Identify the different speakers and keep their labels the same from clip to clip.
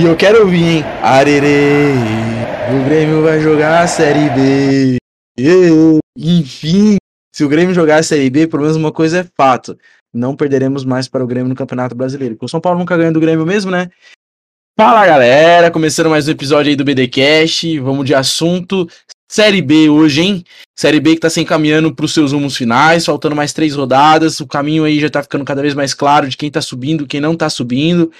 Speaker 1: E eu quero ouvir, hein? Arerê, o Grêmio vai jogar a Série B. Enfim, se o Grêmio jogar a Série B, pelo menos uma coisa é fato. Não perderemos mais para o Grêmio no Campeonato Brasileiro. Porque o São Paulo nunca ganha do Grêmio mesmo, né? Fala galera, começando mais um episódio aí do BDcast. Vamos de assunto Série B hoje, hein? Série B que tá se encaminhando para os seus rumos finais, faltando mais três rodadas. O caminho aí já tá ficando cada vez mais claro de quem tá subindo, quem não tá subindo.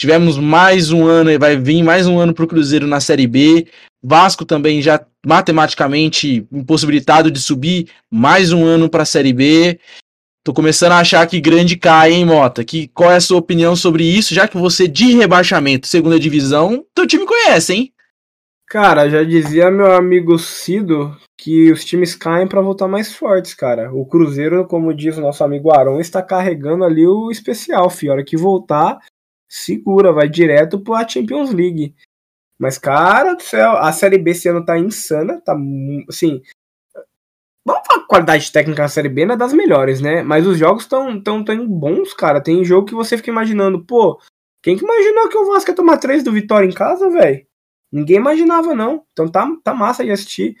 Speaker 1: Tivemos mais um ano, vai vir mais um ano pro Cruzeiro na Série B. Vasco também já matematicamente impossibilitado de subir, mais um ano para a Série B. Tô começando a achar que grande cai, hein, Mota? Que, qual é a sua opinião sobre isso, já que você de rebaixamento, segunda divisão, teu time conhece, hein?
Speaker 2: Cara, já dizia meu amigo Cido que os times caem para voltar mais fortes, cara. O Cruzeiro, como diz o nosso amigo Arão, está carregando ali o especial, fi. A hora que voltar, segura, vai direto pra Champions League. Mas, cara do céu, a Série B esse ano tá insana, tá assim. Vamos falar qualidade técnica da Série B não é das melhores, né? Mas os jogos estão tão, tão bons, cara. Tem jogo que você fica imaginando, pô, quem que imaginou que o Vasco ia tomar 3 do Vitória em casa, velho? Ninguém imaginava, não. Então tá, tá massa de assistir.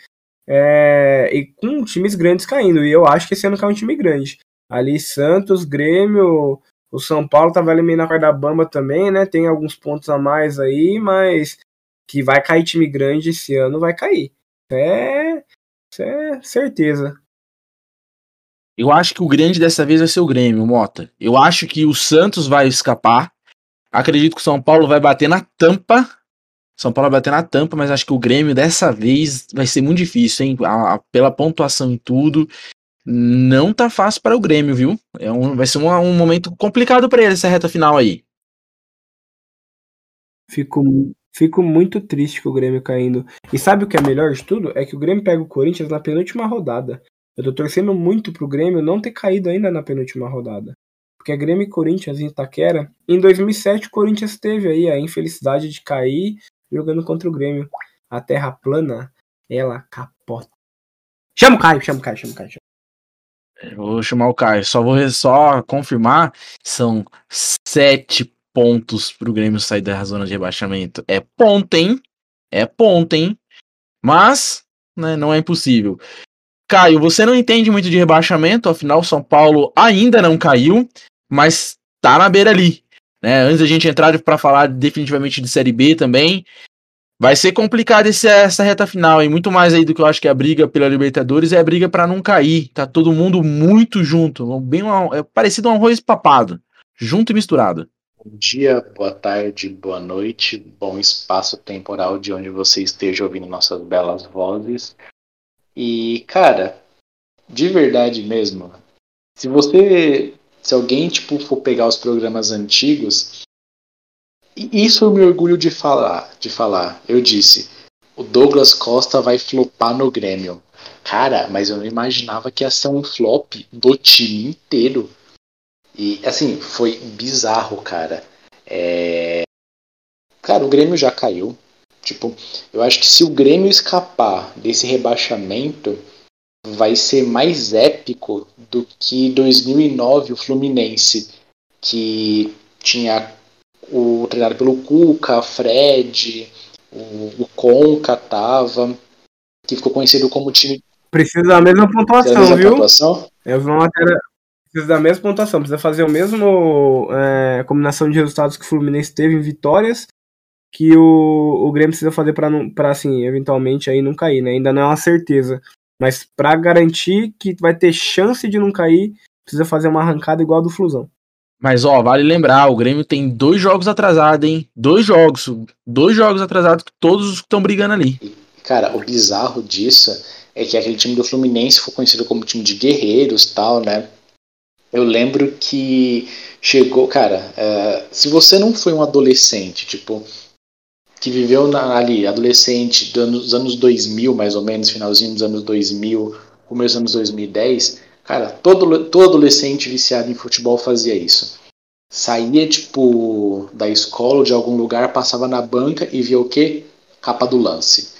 Speaker 2: É, e com times grandes caindo. E eu acho que esse ano cai um time grande. Ali Santos, Grêmio, o São Paulo tava eliminando a corda bamba também, né? Tem alguns pontos a mais aí, mas que vai cair time grande esse ano, vai cair. É, é certeza.
Speaker 1: Eu acho que o grande dessa vez vai ser o Grêmio, Mota. Eu acho que o Santos vai escapar. Acredito que o São Paulo vai bater na tampa são Paulo vai bater na tampa, mas acho que o Grêmio dessa vez vai ser muito difícil, hein? A, a, pela pontuação e tudo. Não tá fácil para o Grêmio, viu? É um, vai ser um, um momento complicado para ele essa reta final aí.
Speaker 2: Fico, fico muito triste com o Grêmio caindo. E sabe o que é melhor de tudo? É que o Grêmio pega o Corinthians na penúltima rodada. Eu tô torcendo muito pro Grêmio não ter caído ainda na penúltima rodada. Porque Grêmio e Corinthians em Itaquera, em 2007 o Corinthians teve aí a infelicidade de cair jogando contra o Grêmio. A terra plana, ela capota. Chama o Caio, chama o Caio, chama o Caio.
Speaker 1: Vou chamar o Caio. Só vou só confirmar. São sete pontos pro Grêmio sair da zona de rebaixamento. É ponto, hein? É ponto, hein? Mas, né, não é impossível. Caio, você não entende muito de rebaixamento, afinal, São Paulo ainda não caiu, mas tá na beira ali. Né? Antes da gente entrar para falar definitivamente de Série B também, vai ser complicado esse, essa reta final, e muito mais aí do que eu acho que é a briga pela Libertadores é a briga para não cair. Tá todo mundo muito junto, bem é parecido a um arroz papado, junto e misturado.
Speaker 3: Bom dia, boa tarde, boa noite, bom espaço temporal de onde você esteja ouvindo nossas belas vozes. E, cara, de verdade mesmo, se você se alguém tipo for pegar os programas antigos, isso eu me orgulho de falar, de falar. Eu disse, o Douglas Costa vai flopar no Grêmio. Cara, mas eu não imaginava que ia ser um flop do time inteiro. E assim, foi bizarro, cara. É... Cara, o Grêmio já caiu. Tipo, eu acho que se o Grêmio escapar desse rebaixamento, vai ser mais épico do que 2009 o Fluminense, que tinha o treinado pelo Cuca, Fred, o, o Conca tava, que ficou conhecido como time.
Speaker 2: Precisa da mesma pontuação, da mesma viu? Pontuação? Eu vi uma matéria. Precisa da mesma pontuação, precisa fazer o mesmo é, combinação de resultados que o Fluminense teve em vitórias que o, o Grêmio precisa fazer para assim, eventualmente aí não cair, né? Ainda não é uma certeza. Mas para garantir que vai ter chance de não cair, precisa fazer uma arrancada igual a do Flusão.
Speaker 1: Mas ó, vale lembrar, o Grêmio tem dois jogos atrasados, hein? Dois jogos, dois jogos atrasados que todos estão brigando ali.
Speaker 3: Cara, o bizarro disso é que aquele time do Fluminense foi conhecido como time de guerreiros, tal, né? Eu lembro que chegou, cara, é, se você não foi um adolescente, tipo, que viveu na, ali, adolescente dos anos 2000, mais ou menos, finalzinho dos anos 2000, começo dos anos 2010, cara, todo, todo adolescente viciado em futebol fazia isso. Saía, tipo, da escola ou de algum lugar, passava na banca e via o quê? Capa do lance.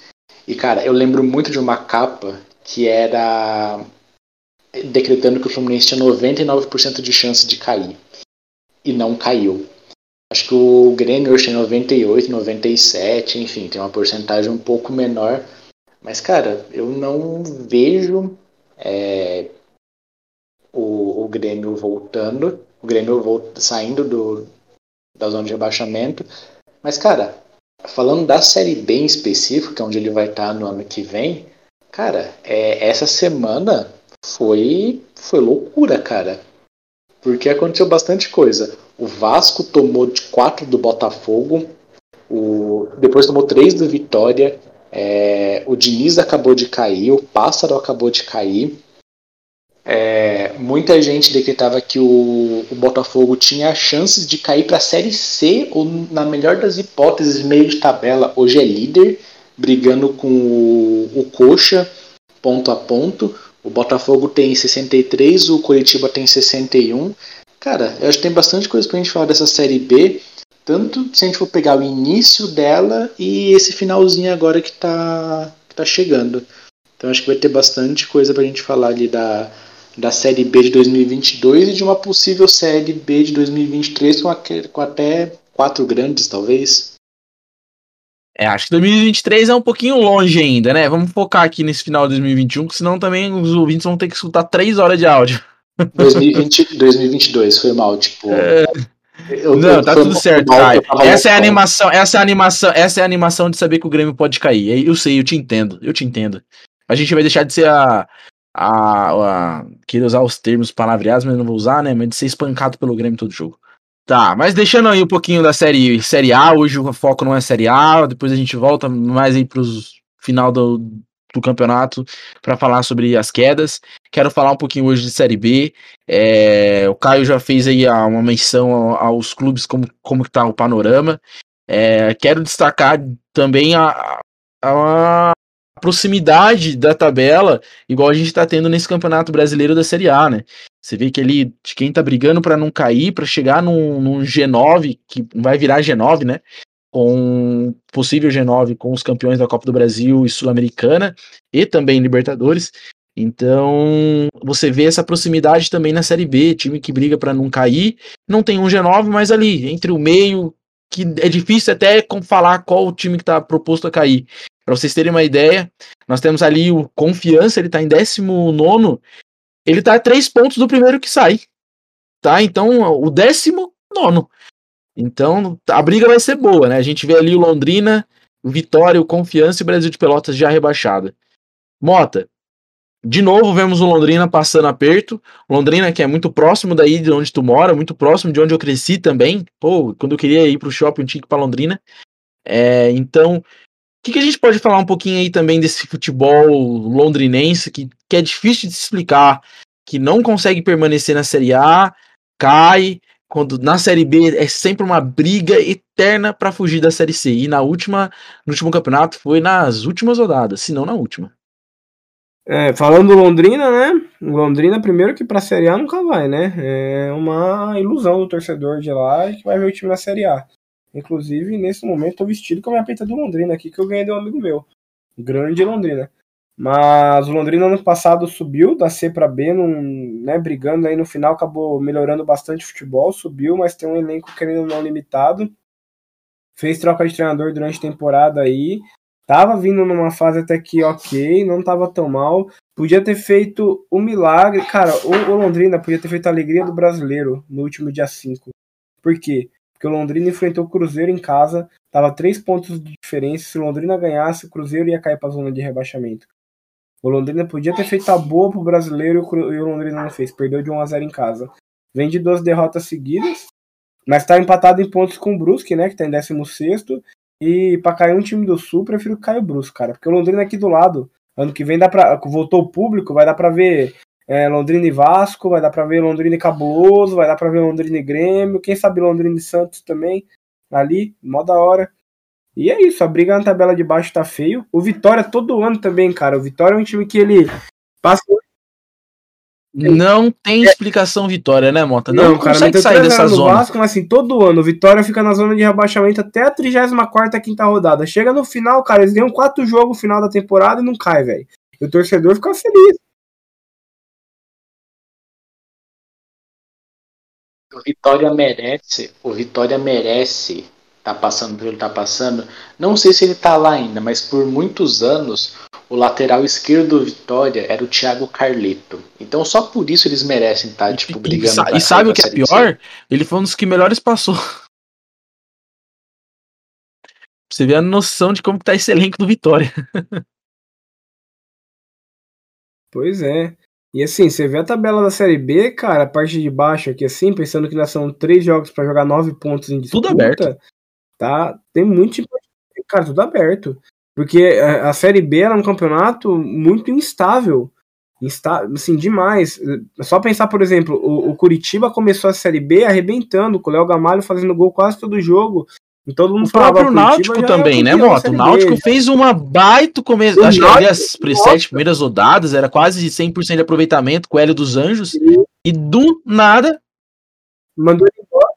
Speaker 3: E, cara, eu lembro muito de uma capa que era decretando que o Fluminense tinha 99% de chance de cair. E não caiu. Acho que o Grêmio hoje tem 98, 97, enfim, tem uma porcentagem um pouco menor. Mas, cara, eu não vejo é, o, Grêmio voltando, o Grêmio volta, saindo do, da zona de rebaixamento. Mas, cara, falando da Série B em específico, é onde ele vai estar no ano que vem, cara, é, essa semana foi, foi loucura, cara. Porque aconteceu bastante coisa. O Vasco tomou de 4 do Botafogo, o, depois tomou 3 do Vitória, é, o Diniz acabou de cair, o Pássaro acabou de cair. É, muita gente decretava que o, o, Botafogo tinha chances de cair para a Série C, ou na melhor das hipóteses, meio de tabela. Hoje é líder, brigando com o, o Coxa, ponto a ponto. O Botafogo tem 63, o Curitiba tem 61. Cara, eu acho que tem bastante coisa pra gente falar dessa série B. Tanto se a gente for pegar o início dela e esse finalzinho agora que tá, que tá chegando. Então acho que vai ter bastante coisa pra gente falar ali da, da série B de 2022 e de uma possível série B de 2023 com, a, com até quatro grandes, talvez.
Speaker 1: É, acho que 2023 é um pouquinho longe ainda, né? Vamos focar aqui nesse final de 2021, que senão também os ouvintes vão ter que escutar três horas de áudio.
Speaker 3: 2020, 2022 foi mal, tipo. É...
Speaker 1: Eu, não, eu, tá tudo certo, Caio. Essa é a animação, essa é a animação, essa é a animação de saber que o Grêmio pode cair. Eu sei, eu te entendo, eu te entendo. A gente vai deixar de ser a. a, a queria usar os termos palavreados, mas não vou usar, né? Mas de ser espancado pelo Grêmio todo jogo. Tá, mas deixando aí um pouquinho da série, série A, hoje o foco não é série A, depois a gente volta mais aí pros final do, do campeonato para falar sobre as quedas. Quero falar um pouquinho hoje de Série B. É, o Caio já fez aí uma menção aos clubes, como, como está o panorama. É, quero destacar também a, a, proximidade da tabela, igual a gente está tendo nesse campeonato brasileiro da Série A, né? Você vê que ele, de quem tá brigando para não cair, para chegar num, num, G9, que vai virar G9, né? Com possível G9 com os campeões da Copa do Brasil e Sul-Americana e também Libertadores. Então, você vê essa proximidade também na Série B, time que briga para não cair, não tem um G9, mas ali, entre o meio, que é difícil até falar qual o time que está proposto a cair. Para vocês terem uma ideia, nós temos ali o Confiança, ele está em 19 ele está a três pontos do primeiro que sai. Tá? Então, o 19 Então, a briga vai ser boa, né? A gente vê ali o Londrina, o Vitória, o Confiança e o Brasil de Pelotas já rebaixada. Mota, de novo vemos o Londrina passando aperto. Londrina que é muito próximo daí de onde tu mora, muito próximo de onde eu cresci também. Pô, quando eu queria ir pro shopping, eu tinha que ir pra Londrina. É, então, o que, que, a gente pode falar um pouquinho aí também desse futebol londrinense que, que é difícil de explicar, que não consegue permanecer na Série A, cai, quando na Série B é sempre uma briga eterna para fugir da Série C. E na última, no último campeonato foi nas últimas rodadas, se não na última.
Speaker 2: É, falando do Londrina, né? Londrina, primeiro que pra Série A nunca vai, né? É uma ilusão do torcedor de lá que vai ver o time na Série A. Inclusive, nesse momento, tô vestido com a minha peita do Londrina aqui, que eu ganhei de um amigo meu. Grande Londrina. Mas o Londrina ano passado subiu da C para B, num, né, brigando aí no final, acabou melhorando bastante o futebol, subiu, mas tem um elenco querendo não limitado. Fez troca de treinador durante a temporada aí. Tava vindo numa fase até que ok, não tava tão mal. Podia ter feito o um milagre. Cara, o, o, Londrina podia ter feito a alegria do brasileiro no último dia 5. Por quê? Porque o Londrina enfrentou o Cruzeiro em casa, tava três pontos de diferença. Se o Londrina ganhasse, o Cruzeiro ia cair pra zona de rebaixamento. O Londrina podia ter feito a boa pro brasileiro e o Londrina não fez. Perdeu de 1 a 0 em casa. Vem de duas derrotas seguidas, mas tá empatado em pontos com o Brusque, né? Que tá em 16 e pra cair um time do Sul, prefiro que caia o Brusque, cara. Porque o Londrina aqui do lado, ano que vem dá pra. Voltou o público, vai dar pra ver é, Londrina e Vasco, vai dar pra ver Londrina e Cabuloso, vai dar pra ver Londrina e Grêmio, quem sabe Londrina e Santos também, ali, mó da hora. E é isso, a briga na tabela de baixo tá feio. O Vitória todo ano também, cara. O Vitória é um time que ele passa
Speaker 1: não tem explicação Vitória, né, Mota? Não, não cara, consegue sair dessa zona. Vasco,
Speaker 2: mas assim, todo ano, o Vitória fica na zona de rebaixamento até a 34 quinta rodada. Chega no final, cara, eles ganham quatro jogos no final da temporada e não cai, velho. E o torcedor fica feliz.
Speaker 3: O Vitória merece, o Vitória merece tá passando pelo ele tá passando. Não sei se ele tá lá ainda, mas por muitos anos o lateral esquerdo do Vitória era o Thiago Carleto. Então só por isso eles merecem estar tá, tipo brigando.
Speaker 1: E, e sabe o que é pior? Ele foi um dos que melhores passou. Você vê a noção de como que tá esse elenco do Vitória.
Speaker 2: pois é. E assim, você vê a tabela da Série B, cara, a parte de baixo aqui, assim, pensando que ainda são três jogos para jogar nove pontos em disputa.
Speaker 1: Tudo aberto.
Speaker 2: Tá? Tem muito. Cara, tudo aberto. Porque a Série B era um campeonato muito instável. Insta assim, demais. É só pensar, por exemplo, o, o, Curitiba começou a Série B arrebentando, com o Léo Gamalho fazendo gol quase todo jogo.
Speaker 1: E todo mundo o próprio Náutico também, né, Moto? O Náutico fez uma baita começo. Acho que ali as sete primeiras rodadas era quase 100% de aproveitamento com o Hélio dos Anjos. Sim. E do nada.
Speaker 2: Mandou ele embora.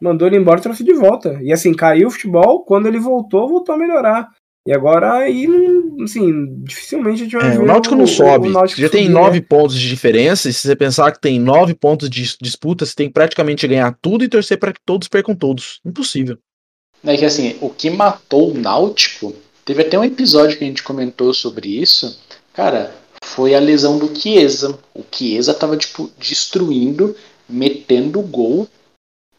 Speaker 2: Mandou ele embora e trouxe de volta. E assim, caiu o futebol. Quando ele voltou, voltou a melhorar. E agora aí, assim, dificilmente a gente vai
Speaker 1: é, ver. O Náutico não o, sobe. O Náutico já subir, tem nove né? pontos de diferença. E se você pensar que tem nove pontos de disputa, você tem que praticamente ganhar tudo e torcer para que todos percam todos. Impossível.
Speaker 3: É que assim, o que matou o Náutico, teve até um episódio que a gente comentou sobre isso. Cara, foi a lesão do Chiesa. O Chiesa tava, tipo, destruindo, metendo gol.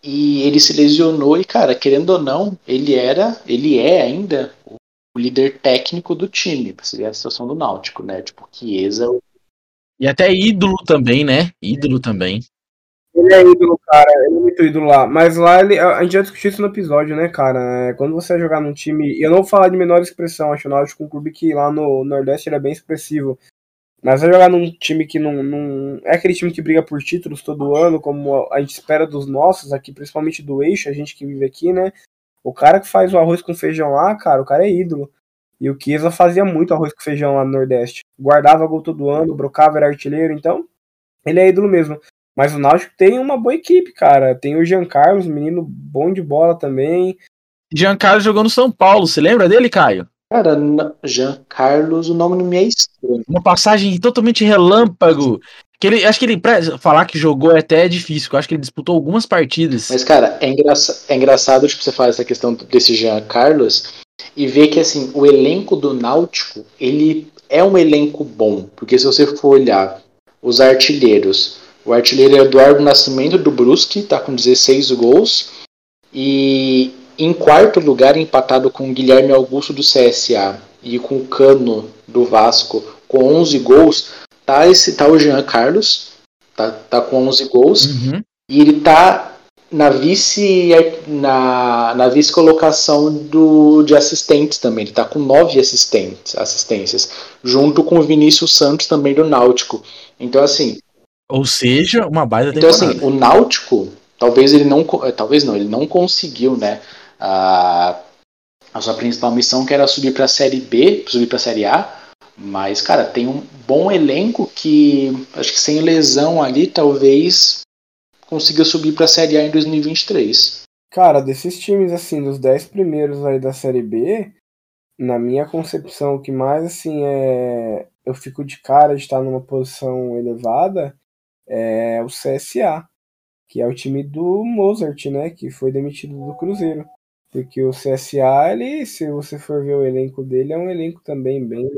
Speaker 3: E ele se lesionou e, cara, querendo ou não, ele era, ele é ainda o líder técnico do time. Seria a situação do Náutico, né? Tipo, Chiesa.
Speaker 1: E até ídolo também, né? Ídolo também.
Speaker 2: Ele é ídolo, cara. Ele é muito ídolo lá. Mas lá ele, a gente já discutiu isso no episódio, né, cara? É, quando você vai jogar num time. Eu não vou falar de menor expressão, acho o Náutico um clube que lá no Nordeste ele é bem expressivo. Mas vai jogar num time que não, não. É aquele time que briga por títulos todo ano, como a gente espera dos nossos aqui, principalmente do eixo, a gente que vive aqui, né? O cara que faz o arroz com feijão lá, cara, o cara é ídolo. E o Chiesa fazia muito arroz com feijão lá no Nordeste. Guardava gol todo ano, Brocava era artilheiro, então ele é ídolo mesmo. Mas o Náutico tem uma boa equipe, cara. Tem o Jean Carlos, menino bom de bola também.
Speaker 1: Jean Carlos jogou no São Paulo, você lembra dele, Caio?
Speaker 3: Cara, Jean Carlos, o nome não me é estranho.
Speaker 1: Uma passagem totalmente relâmpago. Que ele, acho que ele, pra falar que jogou é até difícil, eu acho que ele disputou algumas partidas.
Speaker 3: Mas, cara, é, engraça, é engraçado tipo, você falar essa questão desse Jean Carlos e ver que, assim, o elenco do Náutico, ele é um elenco bom, porque se você for olhar os artilheiros, o artilheiro é Eduardo Nascimento do Brusque, tá com 16 gols, e em quarto lugar, empatado com o Guilherme Augusto do CSA e com o Cano do Vasco, com 11 gols, tá, esse, tá o Jean Carlos, tá, tá com 11 gols, uhum. e ele tá na vice na, na vice colocação do, de assistentes também. Ele tá com nove assistentes, assistências, junto com o Vinícius Santos também do Náutico. Então assim,
Speaker 1: ou seja, uma baita
Speaker 3: Então assim, o Náutico, talvez ele não, talvez não, ele não conseguiu, né, a, a sua principal missão que era subir para a série B, subir para a série A, mas, cara, tem um bom elenco que acho que sem lesão ali, talvez consiga subir para a Série A em 2023.
Speaker 2: Cara, desses times, assim, dos 10 primeiros aí da Série B, na minha concepção, o que mais, assim, é. Eu fico de cara de estar numa posição elevada é o CSA, que é o time do Mozart, né? Que foi demitido do Cruzeiro. Porque o CSA, ele, se você for ver o elenco dele, é um elenco também bem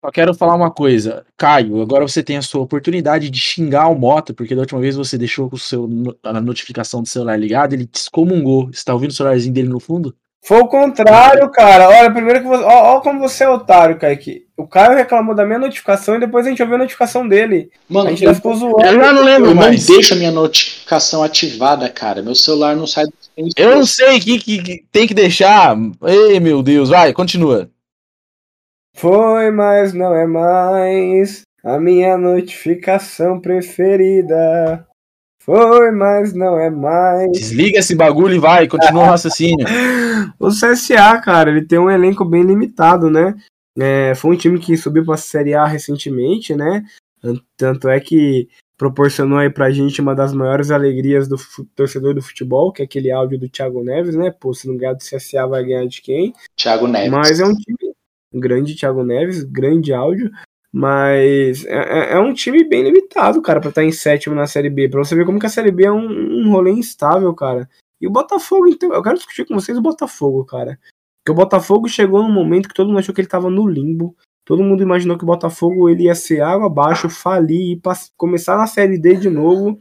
Speaker 1: só quero falar uma coisa. Caio, agora você tem a sua oportunidade de xingar o Mota, porque da última vez você deixou o seu, a notificação do celular ligada, ele te excomungou. Você tá ouvindo o celularzinho dele no fundo?
Speaker 2: Foi o contrário, cara. Olha, primeiro que você. Olha como você é otário, Kaique. O Caio reclamou da minha notificação e depois a gente ouviu a notificação dele.
Speaker 3: Mano,
Speaker 2: a gente
Speaker 3: eu,
Speaker 2: ficou zoando.
Speaker 1: Eu já não lembro
Speaker 3: eu
Speaker 1: mais.
Speaker 3: não deixo a minha notificação ativada, cara. Meu celular não sai do.
Speaker 1: Eu não sei o que, que, que tem que deixar. Ei, meu Deus, vai, continua.
Speaker 2: Foi, mas não é mais a minha notificação preferida. Foi, mas não é mais.
Speaker 1: Desliga esse bagulho e vai, continua o raciocínio.
Speaker 2: o CSA, cara, ele tem um elenco bem limitado, né? É, foi um time que subiu para a Série A recentemente, né? Tanto é que proporcionou aí pra gente uma das maiores alegrias do torcedor do futebol, que é aquele áudio do Thiago Neves, né? Pô, se não ganhar do CSA, vai ganhar de quem?
Speaker 3: Thiago Neves.
Speaker 2: Mas é um time, grande Thiago Neves, grande áudio, Mas é, é, é um time bem limitado, cara, pra estar em sétimo na Série B. Pra você ver como que a Série B é um, um rolê instável, cara. E o Botafogo, então, eu quero discutir com vocês o Botafogo, cara. Porque o Botafogo chegou num momento que todo mundo achou que ele tava no limbo. Todo mundo imaginou que o Botafogo ele ia ser água abaixo, falir e começar na Série D de novo.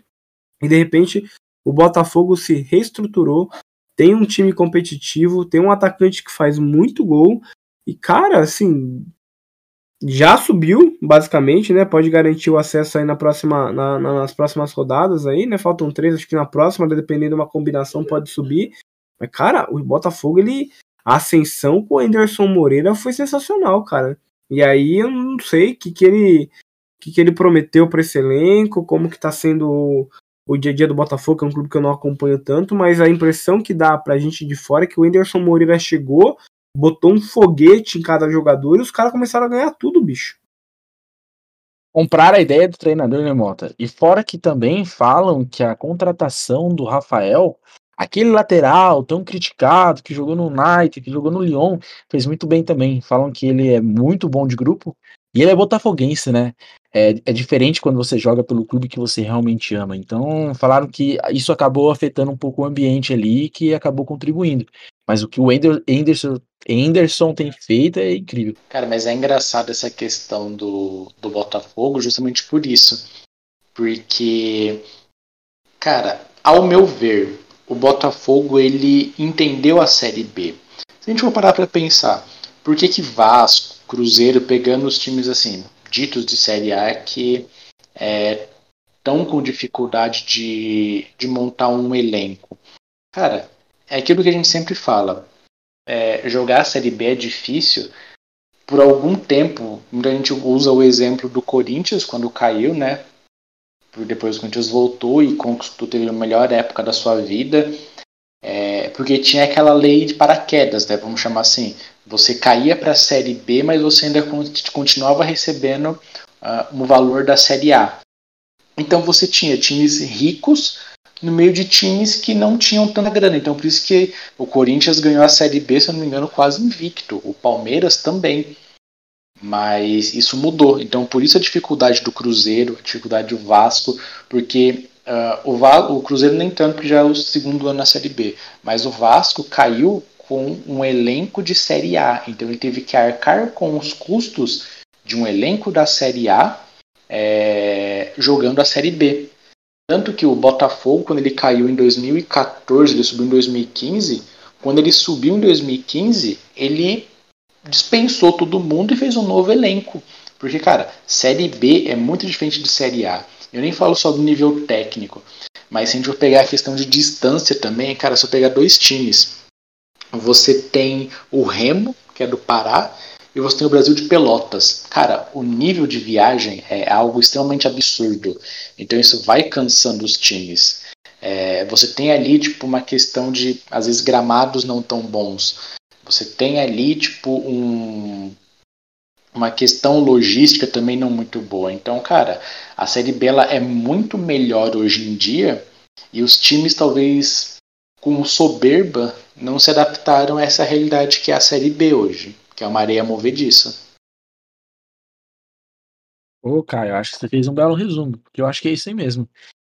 Speaker 2: E de repente o Botafogo se reestruturou, tem um time competitivo, tem um atacante que faz muito gol. E, cara, assim, já subiu, basicamente, né? Pode garantir o acesso aí na próxima, na, nas próximas rodadas aí, né? Faltam três, acho que na próxima, dependendo de uma combinação, pode subir. Mas, cara, o Botafogo, ele. A ascensão com o Anderson Moreira foi sensacional, cara. E aí eu não sei o que, que ele. que, que ele prometeu para esse elenco, como que tá sendo o, o dia a dia do Botafogo, é um clube que eu não acompanho tanto, mas a impressão que dá pra gente de fora é que o Anderson Moreira chegou, botou um foguete em cada jogador e os caras começaram a ganhar tudo, bicho.
Speaker 1: Comprar a ideia do treinador, né, Mota? E fora que também falam que a contratação do Rafael, aquele lateral tão criticado, que jogou no United, que jogou no Lyon, fez muito bem também. Falam que ele é muito bom de grupo e ele é botafoguense, né? É, é, diferente quando você joga pelo clube que você realmente ama. Então, falaram que isso acabou afetando um pouco o ambiente ali, que acabou contribuindo. Mas o que o Anderson, Anderson tem feito é incrível.
Speaker 3: Cara, mas é engraçado essa questão do, do Botafogo justamente por isso. Porque, cara, ao meu ver, o Botafogo ele entendeu a Série B. Se a gente for parar para pensar, por que que Vasco, Cruzeiro pegando os times assim, ditos de Série A que é, estão com dificuldade de, de montar um elenco? Cara, é aquilo que a gente sempre fala. É, jogar a Série B é difícil. Por algum tempo, a gente usa o exemplo do Corinthians quando caiu, né? Depois o Corinthians voltou e conquistou, teve a melhor época da sua vida. É, porque tinha aquela lei de paraquedas, né? Vamos chamar assim. Você caía para a Série B, mas você ainda continuava recebendo uh, o valor da Série A. Então você tinha times ricos no meio de times que não tinham tanta grana. Então por isso que o Corinthians ganhou a Série B, se eu não me engano, quase invicto. O Palmeiras também. Mas isso mudou. Então por isso a dificuldade do Cruzeiro, a dificuldade do Vasco, porque uh, o, Va o Cruzeiro nem tanto, porque já é o segundo ano na Série B. Mas o Vasco caiu com um elenco de Série A. Então ele teve que arcar com os custos de um elenco da Série A é, jogando a Série B. Tanto que o Botafogo, quando ele caiu em 2014, ele subiu em 2015. Quando ele subiu em 2015, ele dispensou todo mundo e fez um novo elenco. Porque, cara, Série B é muito diferente de Série A. Eu nem falo só do nível técnico. Mas se a gente for pegar a questão de distância também, cara, se eu pegar dois times, você tem o Remo, que é do Pará, e você tem o Brasil de Pelotas. Cara, o nível de viagem é algo extremamente absurdo. Então isso vai cansando os times. É, você tem ali tipo uma questão de às vezes gramados não tão bons. Você tem ali tipo um uma questão logística também não muito boa. Então, cara, a Série B ela é muito melhor hoje em dia e os times talvez com soberba não se adaptaram a essa realidade que é a Série B hoje que é uma areia movediça.
Speaker 1: Ô, Caio, acho que você fez um belo resumo, porque eu acho que é isso aí mesmo.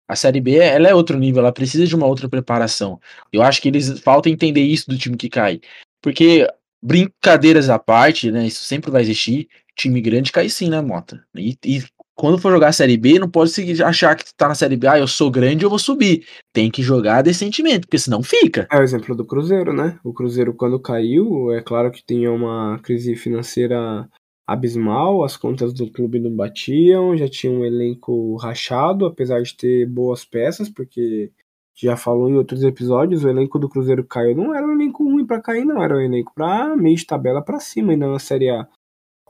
Speaker 1: A Série B, ela é outro nível, ela precisa de uma outra preparação. Eu acho que eles falta entender isso do time que cai. Porque, brincadeiras à parte, né, isso sempre vai existir, time grande cai sim, né, Mota? E, e quando for jogar a Série B, não pode achar que tá na Série B, ah, eu sou grande, eu vou subir. Tem que jogar decentemente, porque senão fica.
Speaker 2: É o exemplo do Cruzeiro, né? O Cruzeiro, quando caiu, é claro que tinha uma crise financeira abismal, as contas do clube não batiam, já tinha um elenco rachado, apesar de ter boas peças, porque já falou em outros episódios, o elenco do Cruzeiro caiu. Não era um elenco ruim para cair, não, era um elenco para meio de tabela para cima ainda na Série A.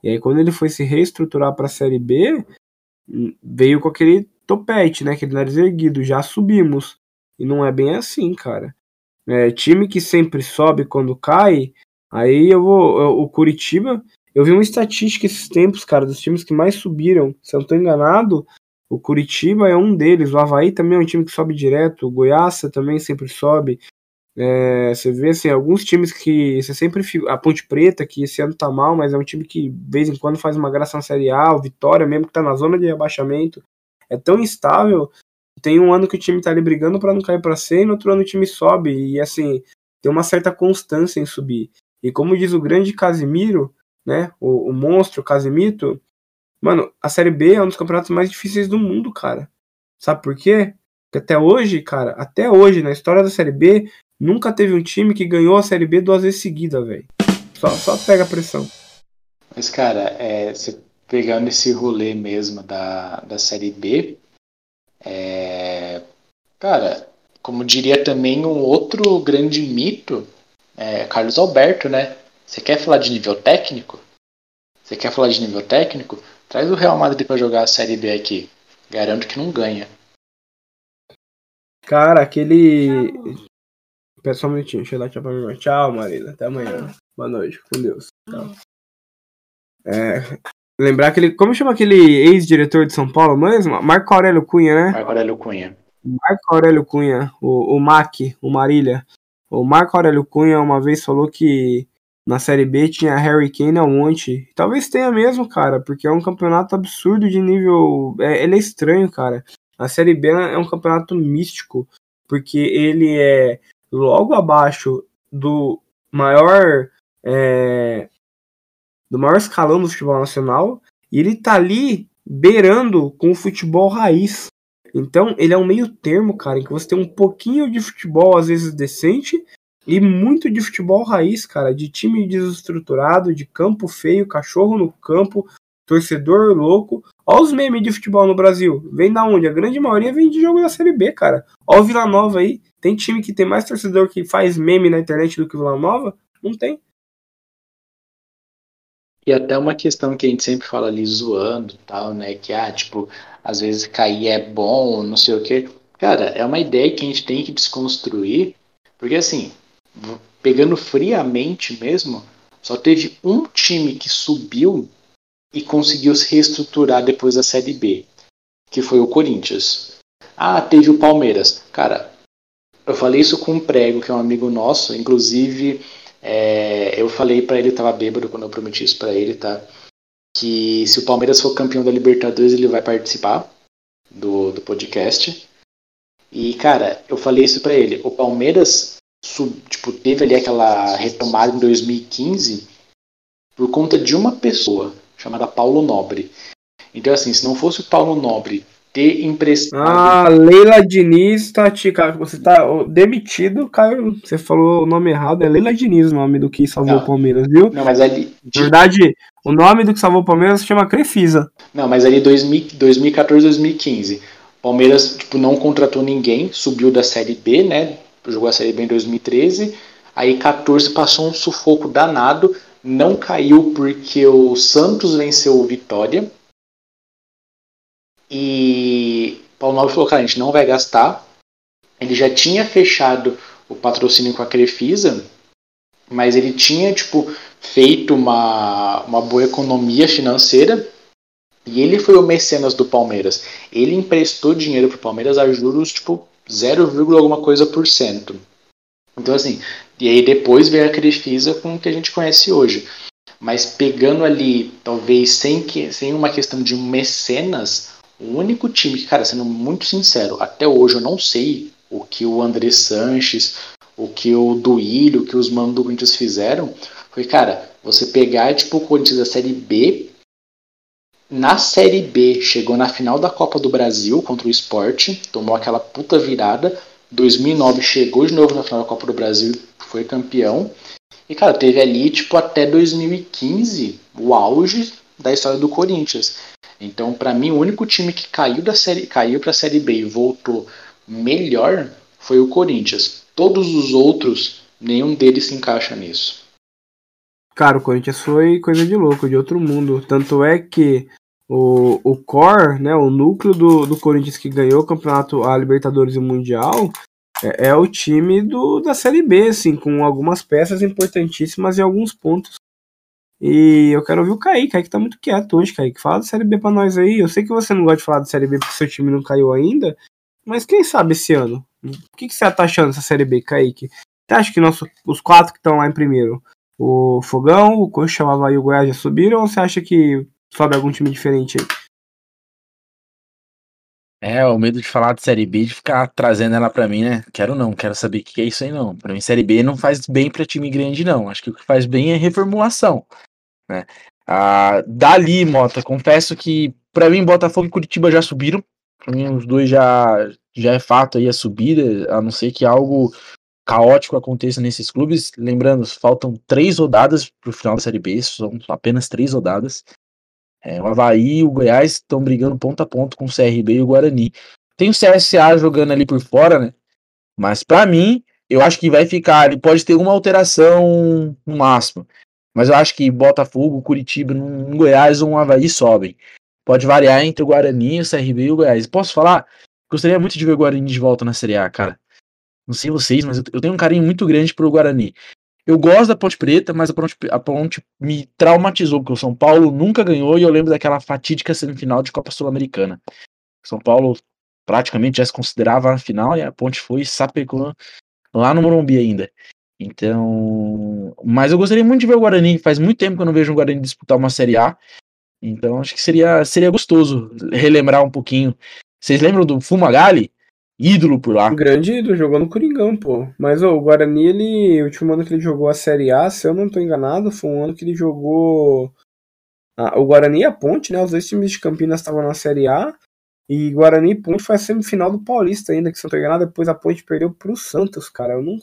Speaker 2: E aí, quando ele foi se reestruturar para a Série B, veio com aquele topete, né? Aquele nariz erguido, já subimos. E não é bem assim, cara. É, time que sempre sobe quando cai, aí eu vou. O Curitiba, eu vi uma estatística esses tempos, cara, dos times que mais subiram. Se eu não tô enganado, o Curitiba é um deles. O Havaí também é um time que sobe direto. O Goiás também sempre sobe. É, você vê assim, alguns times que você sempre. A Ponte Preta, que esse ano tá mal, mas é um time que de vez em quando faz uma graça na Série A, o Vitória mesmo que tá na zona de rebaixamento. É tão instável. Tem um ano que o time tá ali brigando para não cair pra C, e no outro ano o time sobe. E assim, tem uma certa constância em subir. E como diz o grande Casimiro, né? O, o monstro Casimito, mano, a Série B é um dos campeonatos mais difíceis do mundo, cara. Sabe por quê? Porque até hoje, cara, até hoje, na história da Série B, nunca teve um time que ganhou a Série B duas vezes seguida, velho. Só, só pega a pressão.
Speaker 3: Mas, cara, é, você pegando esse rolê mesmo da, da Série B, é, cara, como diria também um outro grande mito, é Carlos Alberto, né? Você quer falar de nível técnico? Você quer falar de nível técnico? Traz o Real Madrid para jogar a Série B aqui. Garanto que não ganha.
Speaker 2: Cara, aquele. Pera só um minutinho, deixa eu dar tchau pra minha irmã. Tchau, Marina. Até amanhã. Boa noite. Com Deus. Tchau. É, lembrar aquele. Como chama aquele ex-diretor de São Paulo mesmo? Marco Aurélio Cunha, né?
Speaker 3: Marco Aurélio Cunha.
Speaker 2: Marco Aurélio Cunha, o, o MAC, o Marília. O Marco Aurélio Cunha uma vez falou que na Série B tinha Harry Kane ao monte. Talvez tenha mesmo, cara, porque é um campeonato absurdo de nível. É, ele é estranho, cara. A Série B é um campeonato místico, porque ele é logo abaixo do maior. É, do maior escalão do futebol nacional. E ele tá ali beirando com o futebol raiz. Então, ele é um meio termo, cara, em que você tem um pouquinho de futebol, às vezes decente, e muito de futebol raiz, cara, de time desestruturado, de campo feio, cachorro no campo, torcedor louco. Olha os memes de futebol no Brasil. Vem da onde? A grande maioria vem de jogo da Série B, cara. Olha o Vila Nova aí. Tem time que tem mais torcedor que faz meme na internet do que o Vila Nova? Não tem.
Speaker 3: E até uma questão que a gente sempre fala ali zoando tal, né? Que, ah, tipo, às vezes cair é bom, não sei o quê. Cara, é uma ideia que a gente tem que desconstruir, porque assim, pegando friamente mesmo, só teve um time que subiu e conseguiu se reestruturar depois da Série B, que foi o Corinthians. Ah, teve o Palmeiras. Cara, eu falei isso com um prego, que é um amigo nosso, inclusive é, eu falei para ele, tava bêbado quando eu prometi isso para ele, tá? Que se o Palmeiras for campeão da Libertadores, ele vai participar do, do podcast. E, cara, eu falei isso para ele. O Palmeiras sub, tipo, teve ali aquela retomada em 2015 por conta de uma pessoa chamada Paulo Nobre. Então, assim, se não fosse o Paulo Nobre ter emprestado.
Speaker 2: Ah, Leila Diniz tá te, você tá demitido, Caio. Você falou o nome errado, é Leila Diniz o nome do que salvou
Speaker 3: Não.
Speaker 2: o Palmeiras, viu?
Speaker 3: Não, mas ali.
Speaker 2: Na verdade, o nome do que salvou o Palmeiras se chama Crefisa.
Speaker 3: Não, mas ali 2000 2014, 2015. Palmeiras tipo, não contratou ninguém, subiu da Série B, né? Jogou a Série B em 2013. Aí 14 passou um sufoco danado, não caiu porque o Santos venceu o Vitória. E Paulo Nobre falou, cara, a gente não vai gastar. Ele já tinha fechado o patrocínio com a Crefisa, mas ele tinha tipo feito uma, uma boa economia financeira e ele foi o mecenas do Palmeiras. Ele emprestou dinheiro para o Palmeiras a juros tipo 0, alguma coisa por cento. Então assim, e aí depois veio a Crefisa com o que a gente conhece hoje. Mas pegando ali, talvez sem, que, sem uma questão de mecenas, o único time que, cara, sendo muito sincero, até hoje eu não sei o que o André Sanches, o que o Duílio, o que os manos do Corinthians fizeram, foi, cara, você pegar, tipo, o Corinthians da Série B, na Série B, chegou na final da Copa do Brasil contra o Sport, tomou aquela puta virada, 2009 chegou de novo na final da Copa do Brasil, foi campeão, e, cara, teve ali, tipo, até 2015, o auge da história do Corinthians. Então, para mim, o único time que caiu da série, caiu para a série B e voltou melhor foi o Corinthians. Todos os outros, nenhum deles se encaixa nisso.
Speaker 2: Cara, o Corinthians foi coisa de louco, de outro mundo. Tanto é que o, o core, né, o núcleo do, do Corinthians que ganhou o campeonato, a Libertadores e o Mundial, é, é o time do, da Série B, assim, com algumas peças importantíssimas e alguns pontos. E eu quero ouvir o Kaique. Kaique tá muito quieto hoje, Kaique. Fala da Série B pra nós aí. Eu sei que você não gosta de falar da Série B porque seu time não caiu ainda. Mas quem sabe esse ano? O que, que você tá achando dessa Série B, Kaique? Você acha que nosso, os quatro que estão lá em primeiro, o Fogão, o Coxa, o Havaí e o Goiás já subiram ou você acha que sobe algum time diferente aí?
Speaker 1: É, o medo de falar de Série B, de ficar trazendo ela pra mim, né? Quero não, quero saber o que é isso aí não. Pra mim, Série B não faz bem pra time grande, não. Acho que o que faz bem é reformulação, né? Ah, dali, Mota, confesso que pra mim, Botafogo e Curitiba já subiram. Pra mim, os dois já, já é fato aí a subida, a não ser que algo caótico aconteça nesses clubes. Lembrando, faltam três rodadas pro final da Série B, são apenas três rodadas. É, o Havaí e o Goiás estão brigando ponto a ponto com o CRB e o Guarani. Tem o CSA jogando ali por fora, né? Mas para mim, eu acho que vai ficar. Ele pode ter uma alteração no máximo. Mas eu acho que Botafogo, Curitiba, um Goiás ou um Havaí sobem. Pode variar entre o Guarani, o CRB e o Goiás. Posso falar? Gostaria muito de ver o Guarani de volta na Série A, cara. Não sei vocês, mas eu tenho um carinho muito grande pro Guarani. Eu gosto da Ponte Preta, mas a Ponte, a Ponte me traumatizou, porque o São Paulo nunca ganhou e eu lembro daquela fatídica semifinal de Copa Sul-Americana. São Paulo praticamente já se considerava a final e a Ponte foi e sapecou lá no Morumbi ainda. Então, mas eu gostaria muito de ver o Guarani. Faz muito tempo que eu não vejo o Guarani disputar uma Série A. Então, acho que seria, seria gostoso relembrar um pouquinho. Vocês lembram do Fumagalli? Ídolo por lá.
Speaker 2: Grande ídolo, jogou no Coringão, pô. Mas ó, o Guarani, ele, o último ano que ele jogou a Série A, se eu não tô enganado, foi um ano que ele jogou. Ah, o Guarani e a Ponte, né? Os dois times de Campinas estavam na Série A. E Guarani e Ponte foi a semifinal do Paulista ainda, que se eu não tô enganado, depois a Ponte perdeu pro Santos, cara. Eu não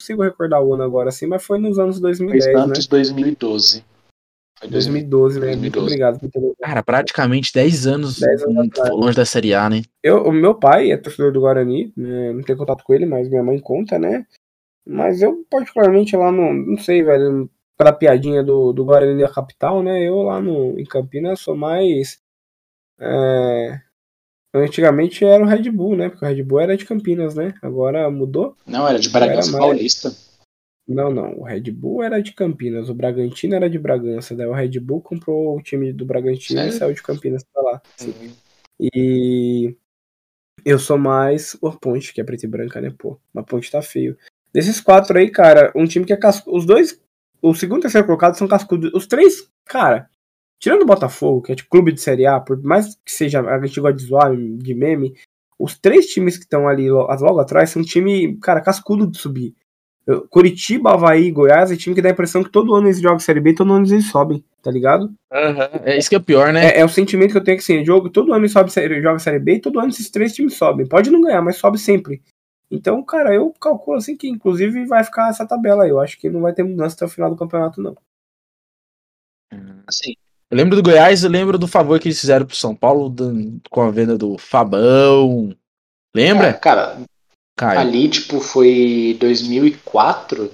Speaker 2: consigo recordar o ano agora assim, mas foi nos anos 2010, foi Santos
Speaker 3: né? 2012.
Speaker 2: Foi 2012, né? 2012. Muito obrigado por ter
Speaker 1: Cara, praticamente 10 anos, 10 anos longe da Série A, né?
Speaker 2: Eu, o meu pai é torcedor do Guarani, né? não tenho contato com ele, mas minha mãe conta, né? Mas eu, particularmente, lá no. Não sei, velho. Pela piadinha do, do Guarani da capital, né? Eu lá no, em Campinas sou mais. É, antigamente era o Red Bull, né? Porque o Red Bull era de Campinas, né? Agora mudou.
Speaker 3: Não, era de Bragança Paulista.
Speaker 2: Não, não. O Red Bull era de Campinas, o Bragantino era de Bragança. Daí o Red Bull comprou o time do Bragantino Sério? e saiu de Campinas pra lá. Uhum. E eu sou mais o Ponte, que é preto e branca, né? Pô, a Ponte tá feio. Desses quatro aí, cara, um time que é cascudo. Os dois, o segundo e terceiro colocado são cascudos. Os três, cara, tirando o Botafogo, que é tipo clube de Série A, por mais que seja a gente gosta de zoar, de meme, os três times que estão ali logo atrás são um time, cara, cascudo de subir. Curitiba, Havaí e Goiás é time que dá a impressão que todo ano eles jogam Série B e todo ano eles sobem, tá ligado?
Speaker 1: Uhum. É isso que é pior, né?
Speaker 2: É, é, o sentimento que eu tenho que assim, jogo, todo ano eles sobe, joga Série B e todo ano esses três times sobem. Pode não ganhar, mas sobe sempre. Então, cara, eu calculo assim que inclusive vai ficar essa tabela aí. Eu acho que não vai ter mudança até o final do campeonato, não.
Speaker 1: Assim, eu lembro do Goiás, eu lembro do favor que eles fizeram pro São Paulo do, com a venda do Fabão. Lembra? É,
Speaker 3: cara, Caio. Ali, tipo, foi 2004.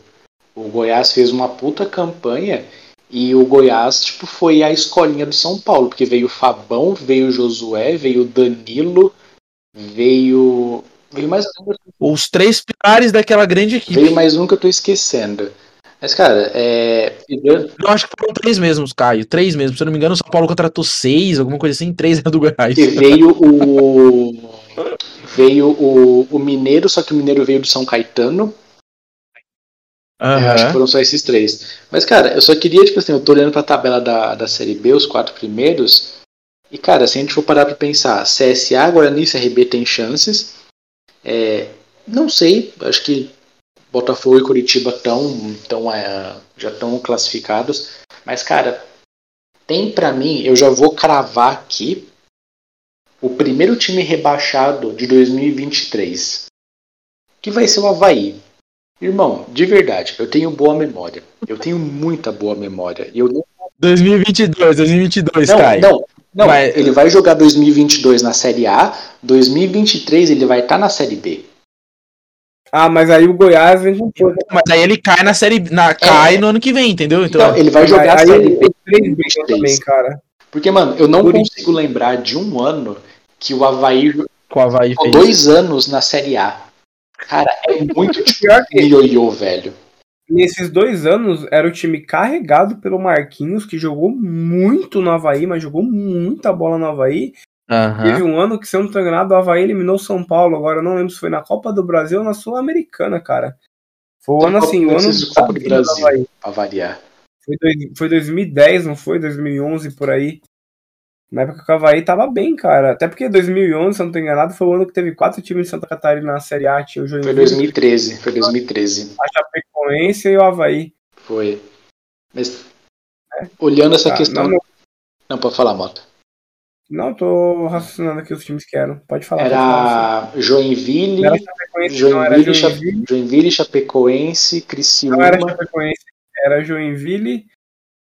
Speaker 3: O Goiás fez uma puta campanha e o Goiás, tipo, foi a escolinha do São Paulo, porque veio o Fabão, veio o Josué, veio o Danilo, veio. Veio mais
Speaker 1: Os três pilares daquela grande equipe.
Speaker 3: Veio mais um que eu tô esquecendo. Mas, cara, é.
Speaker 1: Eu acho que foram três mesmos, Caio. Três mesmo. Se eu não me engano, o São Paulo contratou seis, alguma coisa assim, três era do Goiás.
Speaker 3: E veio o. veio o, o Mineiro, só que o Mineiro veio do São Caetano. Uhum. Eu acho que foram só esses três. Mas, cara, eu só queria, tipo assim, eu tô olhando pra tabela da, da Série B, os quatro primeiros. E, cara, se a gente for parar pra pensar, CSA, Guarani e CRB tem chances. É, não sei, acho que Botafogo e Curitiba tão, tão, é, já estão classificados. Mas, cara, tem para mim, eu já vou cravar aqui o primeiro time rebaixado de 2023, que vai ser o Havaí. Irmão, de verdade, eu tenho boa memória. Eu tenho muita boa memória. Eu não...
Speaker 1: 2022, 2022,
Speaker 3: não,
Speaker 1: Caio.
Speaker 3: Não, não, vai... ele vai jogar 2022 na Série A, 2023 ele vai estar tá na Série B.
Speaker 2: Ah, mas aí o Goiás vem com
Speaker 1: força. Mas aí ele cai na série. Na, cai é. no ano que vem, entendeu?
Speaker 3: Então, então ele vai jogar
Speaker 2: aí, a série B. Também, cara.
Speaker 3: Porque, mano, eu não Por consigo isso. lembrar de um ano que o Havaí,
Speaker 1: o Havaí ficou
Speaker 3: dois anos na Série A. Cara, é muito pior que ioiô, velho.
Speaker 2: Nesses dois anos, era o time carregado pelo Marquinhos, que jogou muito no Havaí, mas jogou muita bola no Havaí. Uhum. Teve um ano que, se eu não tô enganado, o Havaí eliminou São Paulo. Agora eu não lembro se foi na Copa do Brasil ou na Sul-Americana, cara. Foi o ano assim, o ano
Speaker 3: do Copa do
Speaker 2: do
Speaker 3: Brasil,
Speaker 2: Havaí.
Speaker 3: pra variar.
Speaker 2: Foi, dois, foi 2010, não foi? 2011 por aí. Na época que o Havaí tava bem, cara. Até porque 2011, se eu não tô enganado, foi o ano que teve quatro times de Santa Catarina na Série A. Tinha o
Speaker 3: Foi
Speaker 2: Joinville,
Speaker 3: 2013, foi 2013.
Speaker 2: a Chapecoense e o Havaí.
Speaker 3: Foi. Mas, olhando essa
Speaker 2: Tá,
Speaker 3: questão.
Speaker 2: não,
Speaker 3: Não,
Speaker 2: não,
Speaker 3: pode falar, Mota.
Speaker 2: não, tô raciocinando aqui os times que eram. Pode falar. pode falar,
Speaker 3: Era Joinville,
Speaker 2: era Chapecoense, não era
Speaker 3: Joinville,
Speaker 2: Joinville.
Speaker 3: Joinville, Chapecoense,
Speaker 2: Não era
Speaker 3: Criciúma,
Speaker 2: Chapecoense, era Joinville,